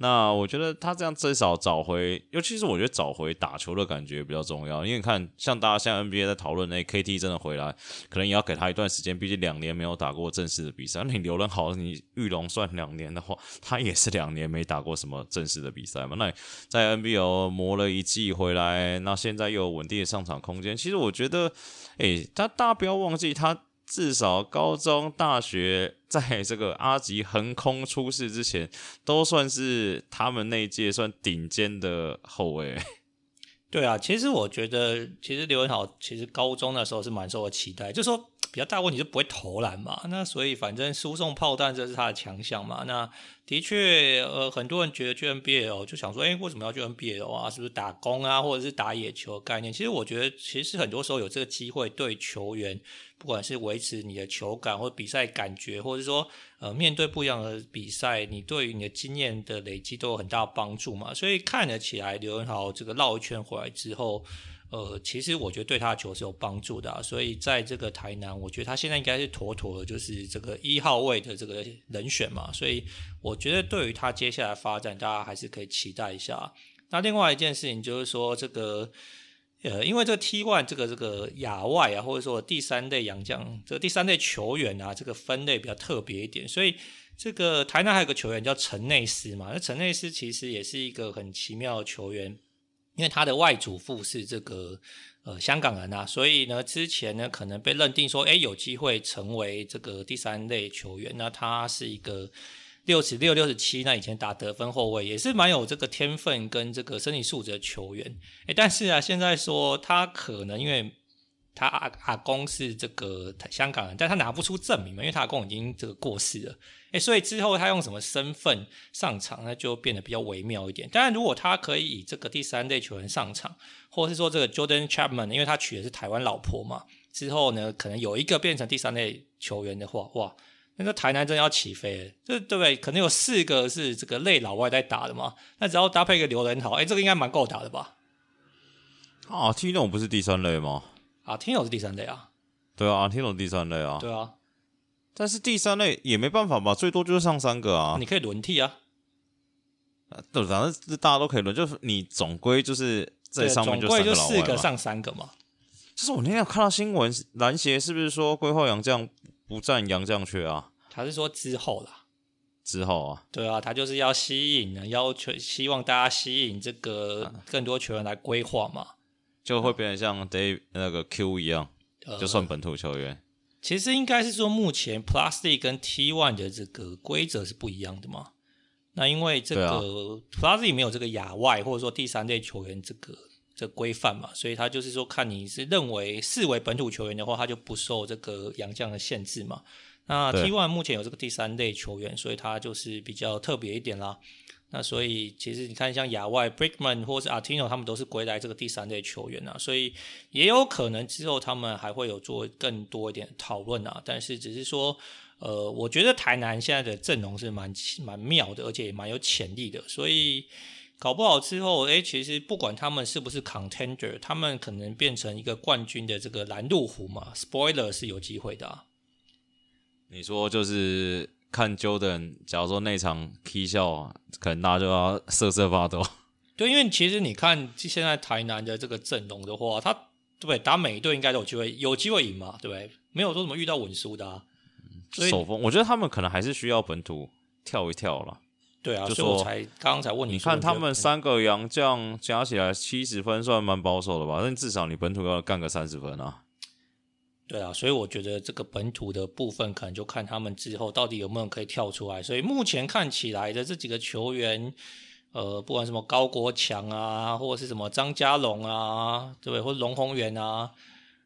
那我觉得他这样至少找回，尤其是我觉得找回打球的感觉比较重要。因为你看，像大家像 NBA 在讨论，那 KT 真的回来，可能也要给他一段时间，毕竟两年没有打过正式的比赛。那你刘仁豪，你玉龙算两年的话，他也是两年没打过什么正式的比赛嘛。那在 NBL 磨了一季回来，那现在又有稳定的上场空间。其实我觉得，诶，他大家不要忘记他。至少高中、大学，在这个阿吉横空出世之前，都算是他们那一届算顶尖的后卫。对啊，其实我觉得，其实刘文豪其实高中的时候是蛮受我期待，就说比较大问题就不会投篮嘛，那所以反正输送炮弹这是他的强项嘛，那。的确，呃，很多人觉得去 NBA 哦就想说，哎，为什么要去 NBL 啊？是不是打工啊，或者是打野球的概念？其实我觉得，其实很多时候有这个机会，对球员，不管是维持你的球感或者比赛感觉，或者说，呃，面对不一样的比赛，你对于你的经验的累积都有很大帮助嘛。所以看得起来，刘文豪这个绕一圈回来之后。呃，其实我觉得对他球是有帮助的，所以在这个台南，我觉得他现在应该是妥妥的，就是这个一号位的这个人选嘛，所以我觉得对于他接下来发展，大家还是可以期待一下。那另外一件事情就是说，这个呃，因为这个 T one 这个这个亚外啊，或者说第三类洋将，这第三类球员啊，这个分类比较特别一点，所以这个台南还有个球员叫陈内斯嘛，那陈内斯其实也是一个很奇妙的球员。因为他的外祖父是这个呃香港人啊，所以呢，之前呢可能被认定说，诶有机会成为这个第三类球员。那他是一个六十六、六十七，那以前打得分后卫也是蛮有这个天分跟这个身体素质的球员。诶但是啊，现在说他可能因为。他阿阿公是这个香港人，但他拿不出证明嘛，因为他阿公已经这个过世了，诶，所以之后他用什么身份上场，那就变得比较微妙一点。当然，如果他可以以这个第三类球员上场，或者是说这个 Jordan Chapman，因为他娶的是台湾老婆嘛，之后呢，可能有一个变成第三类球员的话，哇，那个台南真的要起飞了，这对不对？可能有四个是这个类老外在打的嘛，那只要搭配一个刘仁豪，诶，这个应该蛮够打的吧？啊那种不是第三类吗？啊，听懂是第三类啊，对啊，阿天友第三类啊，对啊，但是第三类也没办法吧，最多就是上三个啊，你可以轮替啊，对，反正大家都可以轮，就是你总归就是在上面就四个上三个嘛。就是我那天有看到新闻，篮协是不是说规划洋将不占洋将缺啊？他是说之后啦，之后啊，对啊，他就是要吸引呢，要求希望大家吸引这个更多球员来规划嘛，就会变得像 Dave 那个 Q 一样，呃、就算本土球员。其实应该是说，目前 League 跟 T1 的这个规则是不一样的嘛。那因为这个 League 没有这个亚外或者说第三类球员这个这个规范嘛，所以他就是说，看你是认为视为本土球员的话，他就不受这个洋将的限制嘛。那 T One 目前有这个第三类球员，所以他就是比较特别一点啦。那所以其实你看，像亚外 Brickman 或是 Artino 他们都是归来这个第三类球员啊，所以也有可能之后他们还会有做更多一点讨论啊。但是只是说，呃，我觉得台南现在的阵容是蛮蛮妙的，而且也蛮有潜力的。所以搞不好之后，诶，其实不管他们是不是 Contender，他们可能变成一个冠军的这个拦路虎嘛，Spoiler 是有机会的啊。你说就是。看 Jordan，假如说那场踢笑，可能大家就要瑟瑟发抖。对，因为其实你看现在台南的这个阵容的话，他对不对？打每一队应该都有机会，有机会赢嘛，对不对？没有说什么遇到稳输的啊。手风，我觉得他们可能还是需要本土跳一跳了。对啊，就说我才刚刚才问你，你看他们三个洋将加起来七十分，算蛮保守的吧？但至少你本土要干个三十分啊。对啊，所以我觉得这个本土的部分可能就看他们之后到底有没有可以跳出来。所以目前看起来的这几个球员，呃，不管什么高国强啊，或者是什么张家龙啊，对不对？或者龙宏源啊，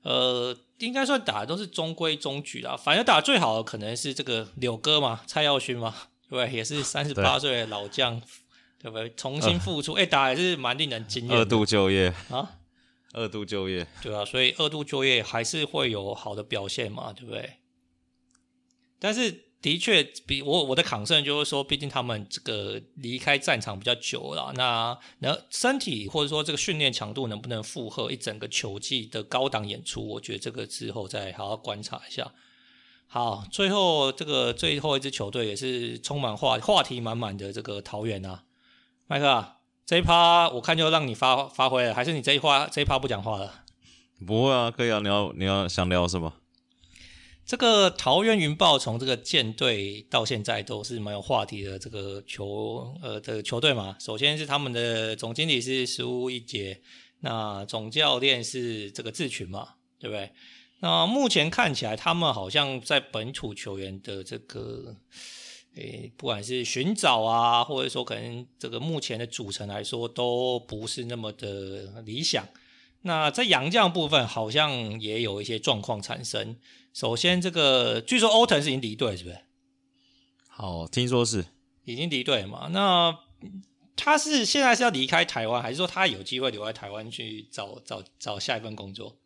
呃，应该算打的都是中规中矩啦。反正打最好的可能是这个柳哥嘛，蔡耀勋嘛，对不对？也是三十八岁的老将，对，不对？重新复出，哎、呃，打也是蛮令人惊艳。二度就业啊。二度就业，对啊，所以二度就业还是会有好的表现嘛，对不对？但是的确，比我我的 concern 就是说，毕竟他们这个离开战场比较久了，那那身体或者说这个训练强度能不能负荷一整个球季的高档演出？我觉得这个之后再好好观察一下。好，最后这个最后一支球队也是充满话话题满满的这个桃园啊，麦克。啊这一趴我看就让你发发挥了，还是你这一话这一趴不讲话了？不会啊，可以啊，你要你要想聊什么？这个桃园云豹从这个舰队到现在都是蛮有话题的，这个球呃的球队嘛。首先是他们的总经理是苏一杰，那总教练是这个志群嘛，对不对？那目前看起来他们好像在本土球员的这个。诶，不管是寻找啊，或者说可能这个目前的组成来说，都不是那么的理想。那在洋将部分，好像也有一些状况产生。首先，这个据说欧腾是已经离队，是不是？好，听说是已经离队嘛？那他是现在是要离开台湾，还是说他有机会留在台湾去找找找下一份工作？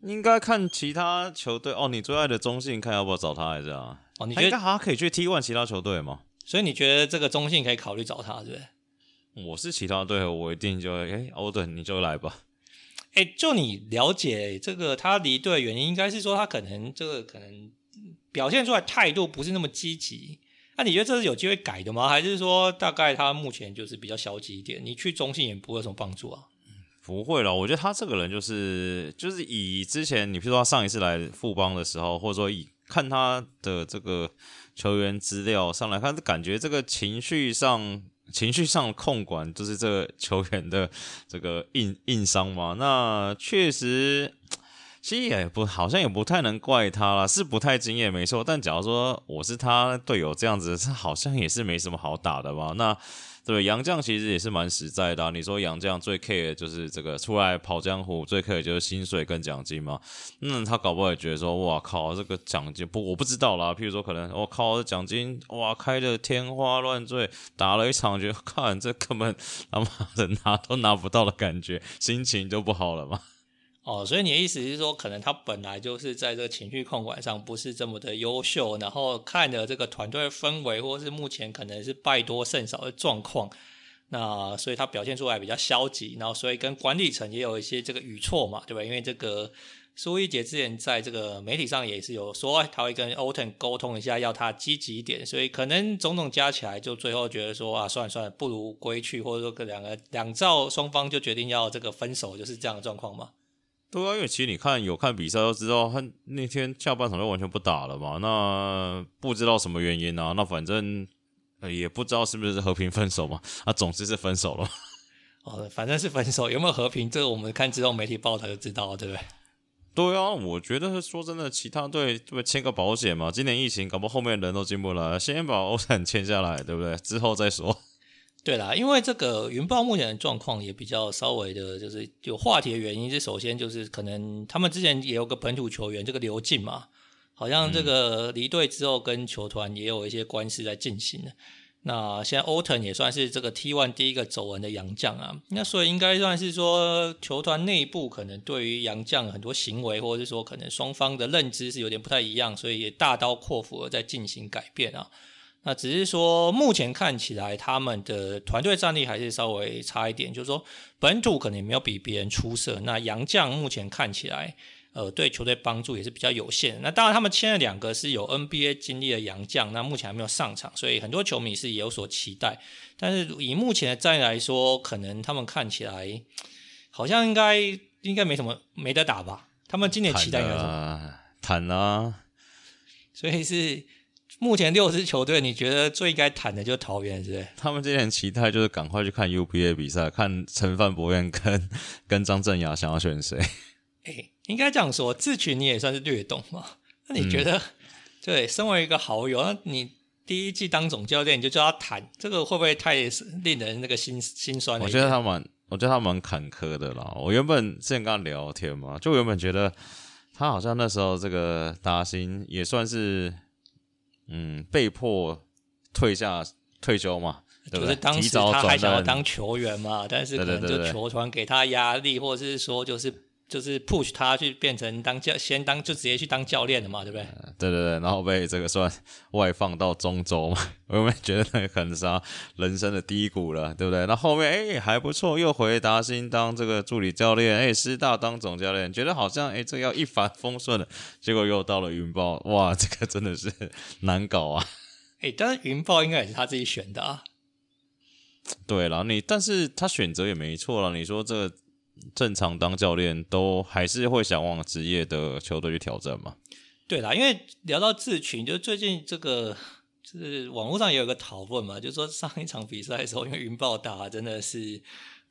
应该看其他球队哦。你最爱的中信，看要不要找他来着啊？哦，你觉得他还可以去 T1 其他球队吗？所以你觉得这个中信可以考虑找他，对不对？我是其他队，我一定就会哎，欧顿你就来吧。哎，就你了解这个他离队的原因，应该是说他可能这个可能表现出来态度不是那么积极。那、啊、你觉得这是有机会改的吗？还是说大概他目前就是比较消极一点？你去中信也不会有什么帮助啊？不会了，我觉得他这个人就是就是以之前你比如说他上一次来富邦的时候，或者说以。看他的这个球员资料上来看，感觉这个情绪上情绪上控管就是这个球员的这个硬硬伤嘛。那确实，其实也不好像也不太能怪他啦，是不太经验没错。但假如说我是他队友这样子，他好像也是没什么好打的吧？那。对，杨绛其实也是蛮实在的。你说杨绛最 care 就是这个出来跑江湖，最 care 就是薪水跟奖金嘛。那他搞不好也觉得说，哇靠，这个奖金不，我不知道啦。譬如说，可能我靠，这奖金哇开的天花乱坠，打了一场，觉 得看这根本他妈的拿都拿不到的感觉，心情就不好了嘛。哦，所以你的意思是说，可能他本来就是在这个情绪控管上不是这么的优秀，然后看着这个团队氛围，或是目前可能是败多胜少的状况，那所以他表现出来比较消极，然后所以跟管理层也有一些这个语错嘛，对吧？因为这个苏一杰之前在这个媒体上也是有说，他会跟欧腾沟通一下，要他积极一点，所以可能种种加起来，就最后觉得说啊，算了算了，不如归去，或者说两个两造双方就决定要这个分手，就是这样的状况嘛。对啊，因为其实你看有看比赛都知道，他那天下半场就完全不打了嘛。那不知道什么原因啊？那反正呃，也不知道是不是和平分手嘛，啊，总之是分手了。哦，反正是分手，有没有和平，这个我们看之后媒体报道就知道了，对不对？对啊，我觉得说真的，其他队对不签个保险嘛？今年疫情搞不好后面人都进不来，先把欧产签下来，对不对？之后再说。对啦，因为这个云豹目前的状况也比较稍微的，就是有话题的原因是，首先就是可能他们之前也有个本土球员，这个刘进嘛，好像这个离队之后跟球团也有一些官司在进行的。那现在 Oten 也算是这个 T1 第一个走人的洋将啊，那所以应该算是说球团内部可能对于洋将很多行为，或者是说可能双方的认知是有点不太一样，所以也大刀阔斧的在进行改变啊。那只是说，目前看起来他们的团队战力还是稍微差一点，就是说本土可能也没有比别人出色。那洋将目前看起来，呃，对球队帮助也是比较有限。那当然，他们签了两个是有 NBA 经历的洋将，那目前还没有上场，所以很多球迷是有所期待。但是以目前的战力来说，可能他们看起来好像应该应该没什么没得打吧？他们今年期待应该什么？谈啊，所以是。目前六支球队，你觉得最应该谈的就是桃园，是不是？他们今年期待就是赶快去看 UBA 比赛，看陈范博彦跟 跟张镇雅想要选谁？哎、欸，应该这样说，智取你也算是略懂嘛。那你觉得，嗯、对，身为一个好友，那你第一季当总教练，你就叫他谈，这个会不会太令人那个心心酸？我觉得他蛮，我觉得他蛮坎坷的啦。我原本之前跟他聊天嘛，就原本觉得他好像那时候这个达兴也算是。嗯，被迫退下退休嘛，就是当时他还想要当球员嘛，但是可能就球团给他压力，或者是说就是就是 push 他去变成当教，先当就直接去当教练了嘛，对不对？对对对，然后被这个算外放到中州嘛，我有没有觉得那个可能是他人生的低谷了，对不对？那后面哎还不错，又回达新当这个助理教练，哎师大当总教练，觉得好像哎这个要一帆风顺了，结果又到了云豹，哇，这个真的是 难搞啊！哎，但是云豹应该也是他自己选的啊。对了，你但是他选择也没错了，你说这个。正常当教练都还是会想往职业的球队去挑战嘛？对啦，因为聊到智群，就最近这个就是网络上也有个讨论嘛，就是说上一场比赛的时候，因为云豹打真的是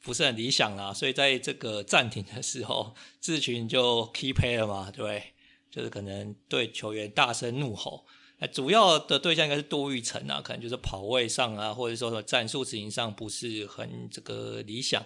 不是很理想啦，所以在这个暂停的时候，智群就 key play 了嘛，对？就是可能对球员大声怒吼，主要的对象应该是杜玉成啊，可能就是跑位上啊，或者说战术执行上不是很这个理想。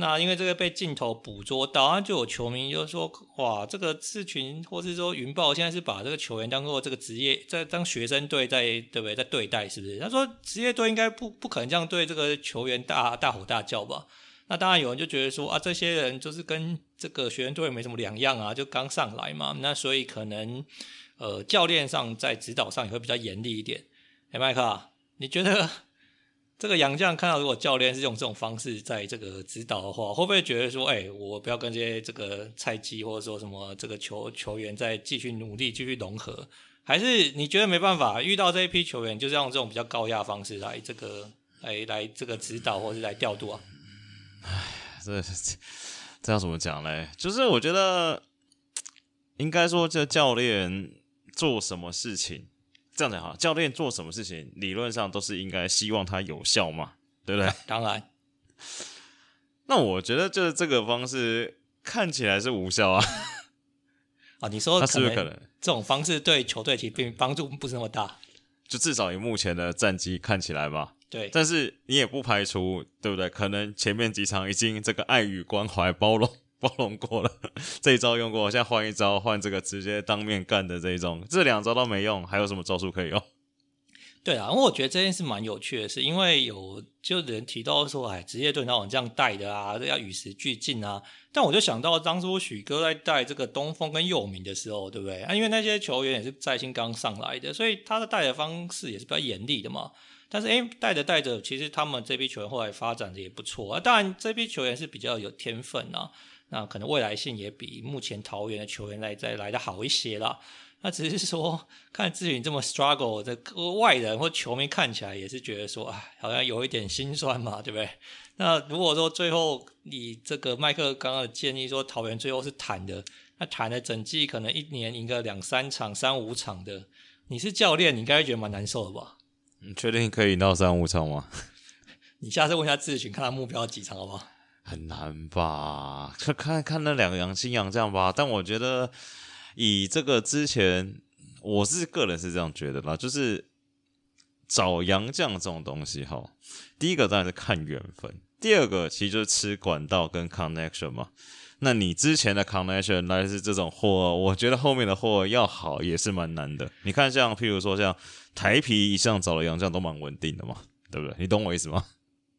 那因为这个被镜头捕捉到，然就有球迷就说：“哇，这个志群，或是说云豹现在是把这个球员当做这个职业，在当学生队在对不对？在对待是不是？”他说：“职业队应该不不可能这样对这个球员大大吼大叫吧？”那当然有人就觉得说：“啊，这些人就是跟这个学生队没什么两样啊，就刚上来嘛。”那所以可能呃教练上在指导上也会比较严厉一点。哎，麦克，你觉得？这个杨将看到，如果教练是用这种方式在这个指导的话，会不会觉得说，哎、我不要跟这些这个菜鸡或者说什么这个球球员再继续努力继续融合？还是你觉得没办法遇到这一批球员，就是要用这种比较高压方式来这个来来这个指导或者是来调度啊？哎，这这要怎么讲呢？就是我觉得应该说，这教练做什么事情。这样子哈，教练做什么事情，理论上都是应该希望他有效嘛，对不对？当然。那我觉得就是这个方式看起来是无效啊。啊，你说他是不是可能这种方式对球队其实并帮助不是那么大？就至少以目前的战绩看起来吧。对。但是你也不排除，对不对？可能前面几场已经这个爱与关怀包容。包容过了，这一招用过，现在换一招，换这个直接当面干的这一种，这两招都没用，还有什么招数可以用？对啊，因为我觉得这件事蛮有趣的，是因为有就人提到说，哎，职业队那种这样带的啊，要与时俱进啊。但我就想到当初许哥在带这个东峰跟佑明的时候，对不对？啊，因为那些球员也是在新刚上来的，所以他的带的方式也是比较严厉的嘛。但是，哎，带着带着，其实他们这批球员后来发展的也不错啊。当然，这批球员是比较有天分啊。那可能未来性也比目前桃园的球员来再来的好一些啦。那只是说，看志群这么 struggle 这外人或球迷看起来也是觉得说，哎，好像有一点心酸嘛，对不对？那如果说最后你这个麦克刚刚的建议说桃园最后是谈的，那谈的整季可能一年赢个两三场、三五场的，你是教练，你应该会觉得蛮难受的吧？你确定可以赢到三五场吗？你下次问一下志群，看他目标几场好不好？很难吧？看看看那两个洋新阳这样吧。但我觉得以这个之前，我是个人是这样觉得啦，就是找洋将这种东西哈，第一个当然是看缘分，第二个其实就是吃管道跟 connection 嘛。那你之前的 connection 来自这种货，我觉得后面的货要好也是蛮难的。你看，像譬如说像台啤一向找的洋将都蛮稳定的嘛，对不对？你懂我意思吗？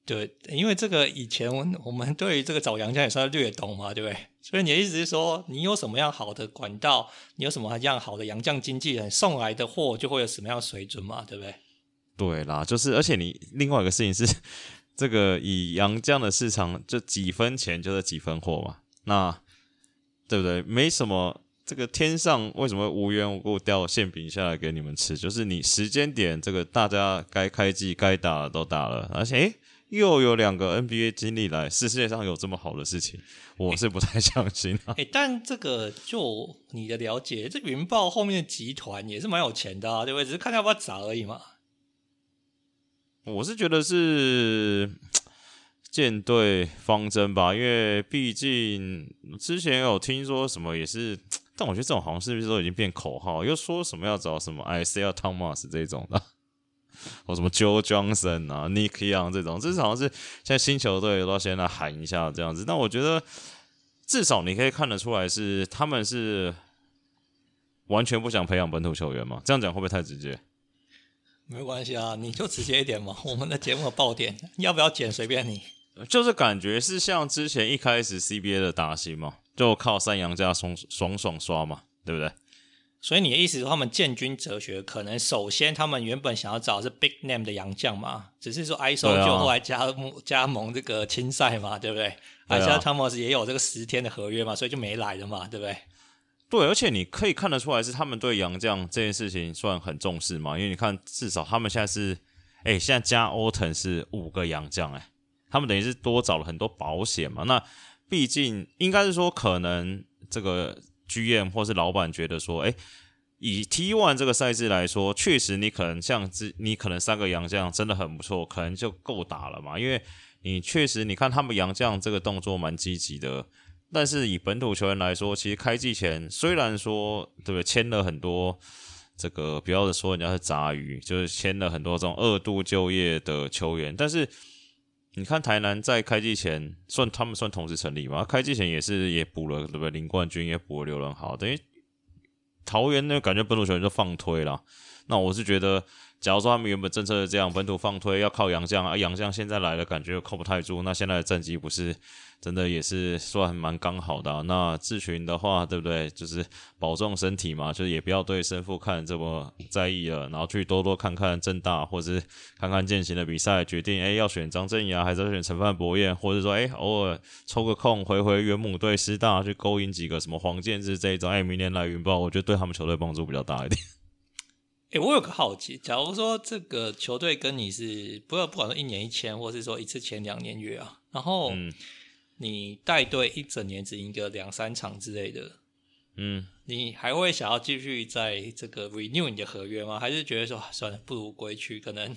对，因为这个以前我们对于这个找洋将也算略懂嘛，对不对？所以你的意思是说，你有什么样好的管道，你有什么样好的洋将经纪人送来的货，就会有什么样的水准嘛，对不对？对啦，就是而且你另外一个事情是，这个以洋将的市场，就几分钱就是几分货嘛。那对不对？没什么，这个天上为什么无缘无故掉馅饼下来给你们吃？就是你时间点，这个大家该开机该打的都打了，而且诶又有两个 NBA 经历来，世界上有这么好的事情，我是不太相信啊。诶，但这个就你的了解，这云豹后面的集团也是蛮有钱的啊，对不对？只是看要不要砸而已嘛。我是觉得是。舰队方针吧，因为毕竟之前有听说什么也是，但我觉得这种好像是不是都已经变口号，又说什么要找什么 Isaiah Thomas 这种的，或什么 Joe Johnson 啊，Nick Young 这种，这是好像是现在新球队都要先来喊一下这样子。但我觉得至少你可以看得出来是他们是完全不想培养本土球员嘛？这样讲会不会太直接？没关系啊，你就直接一点嘛。我们的节目有爆点，要不要剪随便你。就是感觉是像之前一开始 CBA 的打新嘛，就靠三洋加爽爽爽刷嘛，对不对？所以你的意思是，他们建军哲学可能首先他们原本想要找的是 big name 的洋将嘛，只是说 ISO 就后来加盟、啊、加盟这个青赛嘛，对不对？而且 Thomas 也有这个十天的合约嘛，所以就没来了嘛，对不对？对，而且你可以看得出来是他们对洋将这件事情算很重视嘛，因为你看至少他们现在是，哎，现在加 Alton 是五个洋将哎。他们等于是多找了很多保险嘛，那毕竟应该是说，可能这个 GM 或是老板觉得说，哎，以 T One 这个赛制来说，确实你可能像这，你可能三个洋将真的很不错，可能就够打了嘛。因为你确实你看他们洋将这个动作蛮积极的，但是以本土球员来说，其实开季前虽然说对不对，签了很多这个不要说人家是杂鱼，就是签了很多这种二度就业的球员，但是。你看台南在开季前算他们算同时成立嘛？开季前也是也补了对不对？林冠军也补了刘仁豪，等于桃园那感觉本土球员就放推了。那我是觉得。假如说他们原本政策是这样，本土放推要靠杨将啊，杨将现在来了，感觉又靠不太住。那现在的战绩不是真的也是算蛮刚好的啊。那志群的话，对不对？就是保重身体嘛，就是也不要对胜负看这么在意了，然后去多多看看正大，或者是看看健行的比赛，决定诶要选张镇衙还是要选陈范博彦，或者说诶偶尔抽个空回回元母队师大去勾引几个什么黄建志这一种，诶明年来云豹，我觉得对他们球队帮助比较大一点。诶、欸，我有个好奇，假如说这个球队跟你是不要不管说一年一签，或是说一次签两年约啊，然后你带队一整年只赢个两三场之类的，嗯，你还会想要继续在这个 renew 你的合约吗？还是觉得说算了，不如归去？可能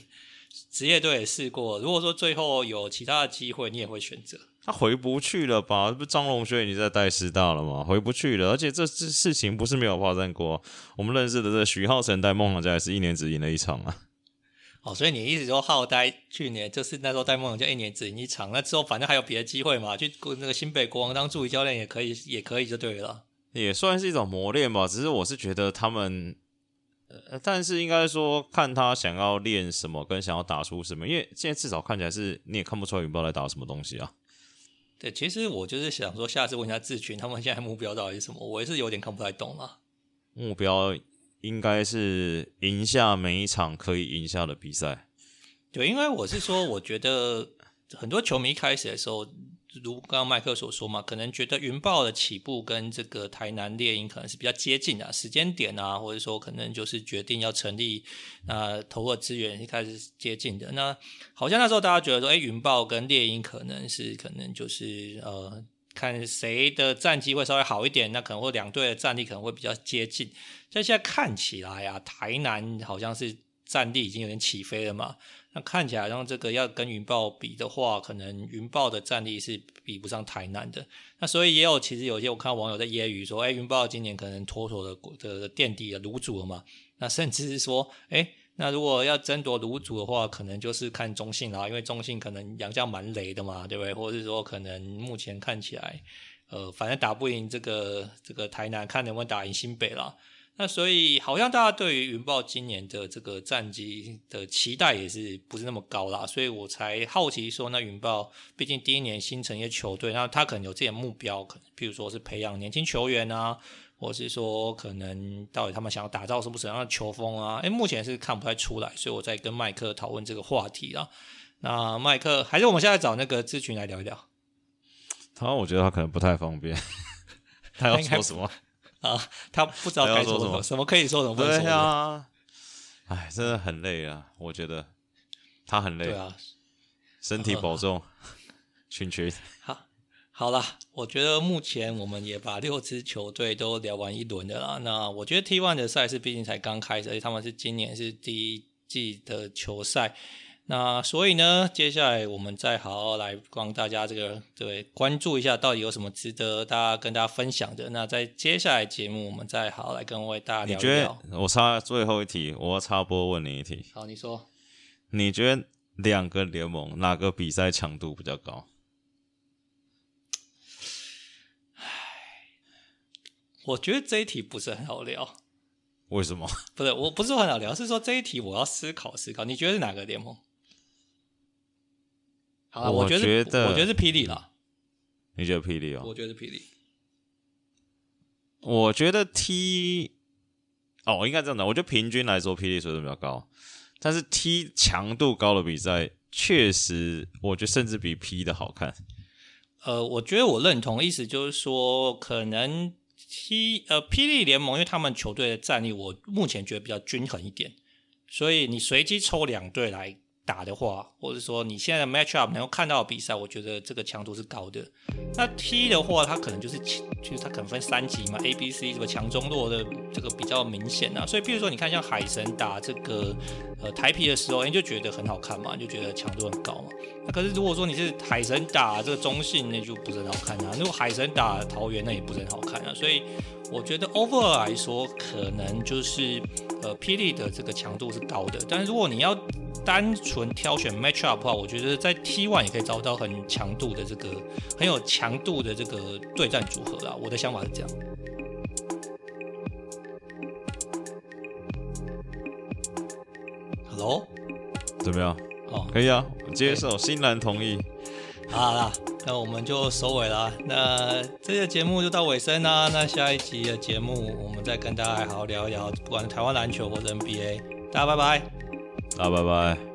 职业队也试过，如果说最后有其他的机会，你也会选择。他回不去了吧？不，张龙轩已经在带师大了吗？回不去了，而且这这事情不是没有发生过。我们认识的这徐浩成带梦想家也是一年只赢了一场啊。哦，所以你一直说浩呆去年就是那时候戴梦龙就一年只赢一场，那之后反正还有别的机会嘛？去那个新北国王当助理教练也可以，也可以就对了。也算是一种磨练吧。只是我是觉得他们，呃，但是应该说看他想要练什么，跟想要打出什么，因为现在至少看起来是你也看不出来云豹在打什么东西啊。对，其实我就是想说，下次问一下志群，他们现在目标到底是什么？我也是有点看不太懂了。目标应该是赢下每一场可以赢下的比赛。对，因为我是说，我觉得很多球迷一开始的时候。如刚刚麦克所说嘛，可能觉得云豹的起步跟这个台南猎鹰可能是比较接近的时间点啊，或者说可能就是决定要成立，呃，投入资源一开始接近的。那好像那时候大家觉得说，哎，云豹跟猎鹰可能是可能就是呃，看谁的战绩会稍微好一点，那可能或两队的战力可能会比较接近。但现在看起来啊，台南好像是。战力已经有点起飞了嘛。那看起来，然后这个要跟云豹比的话，可能云豹的战力是比不上台南的。那所以也有，其实有些我看到网友在揶揄说，哎，云豹今年可能妥妥的的垫底的炉主了嘛。那甚至是说，哎，那如果要争夺炉主的话，可能就是看中信啦，因为中信可能杨将蛮雷的嘛，对不对？或者是说，可能目前看起来，呃，反正打不赢这个这个台南，看能不能打赢新北啦。那所以好像大家对于云豹今年的这个战绩的期待也是不是那么高啦，所以我才好奇说，那云豹毕竟第一年新成立球队，那他可能有自己的目标，可能譬如说是培养年轻球员啊，或是说可能到底他们想要打造什么什么样的球风啊？诶，目前是看不太出来，所以我在跟麦克讨论这个话题啊。那麦克还是我们现在找那个志群来聊一聊。他我觉得他可能不太方便，他要说什么？啊，他不知道该说什么，什么，可以说，什么不能说。对啊，哎，真的很累啊，我觉得他很累。对啊，身体 保重，群群。好，好了，我觉得目前我们也把六支球队都聊完一轮的啦。那我觉得 T1 的赛事毕竟才刚开始，而且他们是今年是第一季的球赛。那所以呢，接下来我们再好好来帮大家这个对关注一下，到底有什么值得大家跟大家分享的。那在接下来节目，我们再好好来跟位大家聊一聊。你觉得我插最后一题，我要插播问你一题。好，你说。你觉得两个联盟哪个比赛强度比较高？我觉得这一题不是很好聊。为什么？不是，我不是很好聊，是说这一题我要思考思考。你觉得是哪个联盟？好，我觉得，我觉得，我觉得是霹雳啦。你觉得霹雳哦？我觉得是霹雳。我觉得 T 哦，应该这样讲。我觉得平均来说，霹雳水准比较高，但是 T 强度高的比赛，确实，我觉得甚至比 P 的好看。呃，我觉得我认同，意思就是说，可能 T 呃霹雳联盟，因为他们球队的战力，我目前觉得比较均衡一点，所以你随机抽两队来。打的话，或者说你现在的 match up 能够看到的比赛，我觉得这个强度是高的。那 T 的话，它可能就是就是它可能分三级嘛，A、B、C 这个强中弱的这个比较明显啊。所以，譬如说你看像海神打这个呃台啤的时候，你就觉得很好看嘛，就觉得强度很高嘛。那可是如果说你是海神打这个中信，那就不是很好看啊。如果海神打桃园，那也不是很好看啊。所以我觉得 overall 来说，可能就是呃霹雳的这个强度是高的。但是如果你要单纯挑选 match up 的话，我觉得在 T one 也可以找到很强度的这个很有强度的这个对战组合啦。我的想法是这样。Hello，怎么样？哦，可以啊，我接受，欣然同意。好啦，那我们就收尾了。那这个节目就到尾声啦。那下一集的节目，我们再跟大家好好聊一聊，不管是台湾篮球或者 NBA。大家拜拜。大家，拜拜。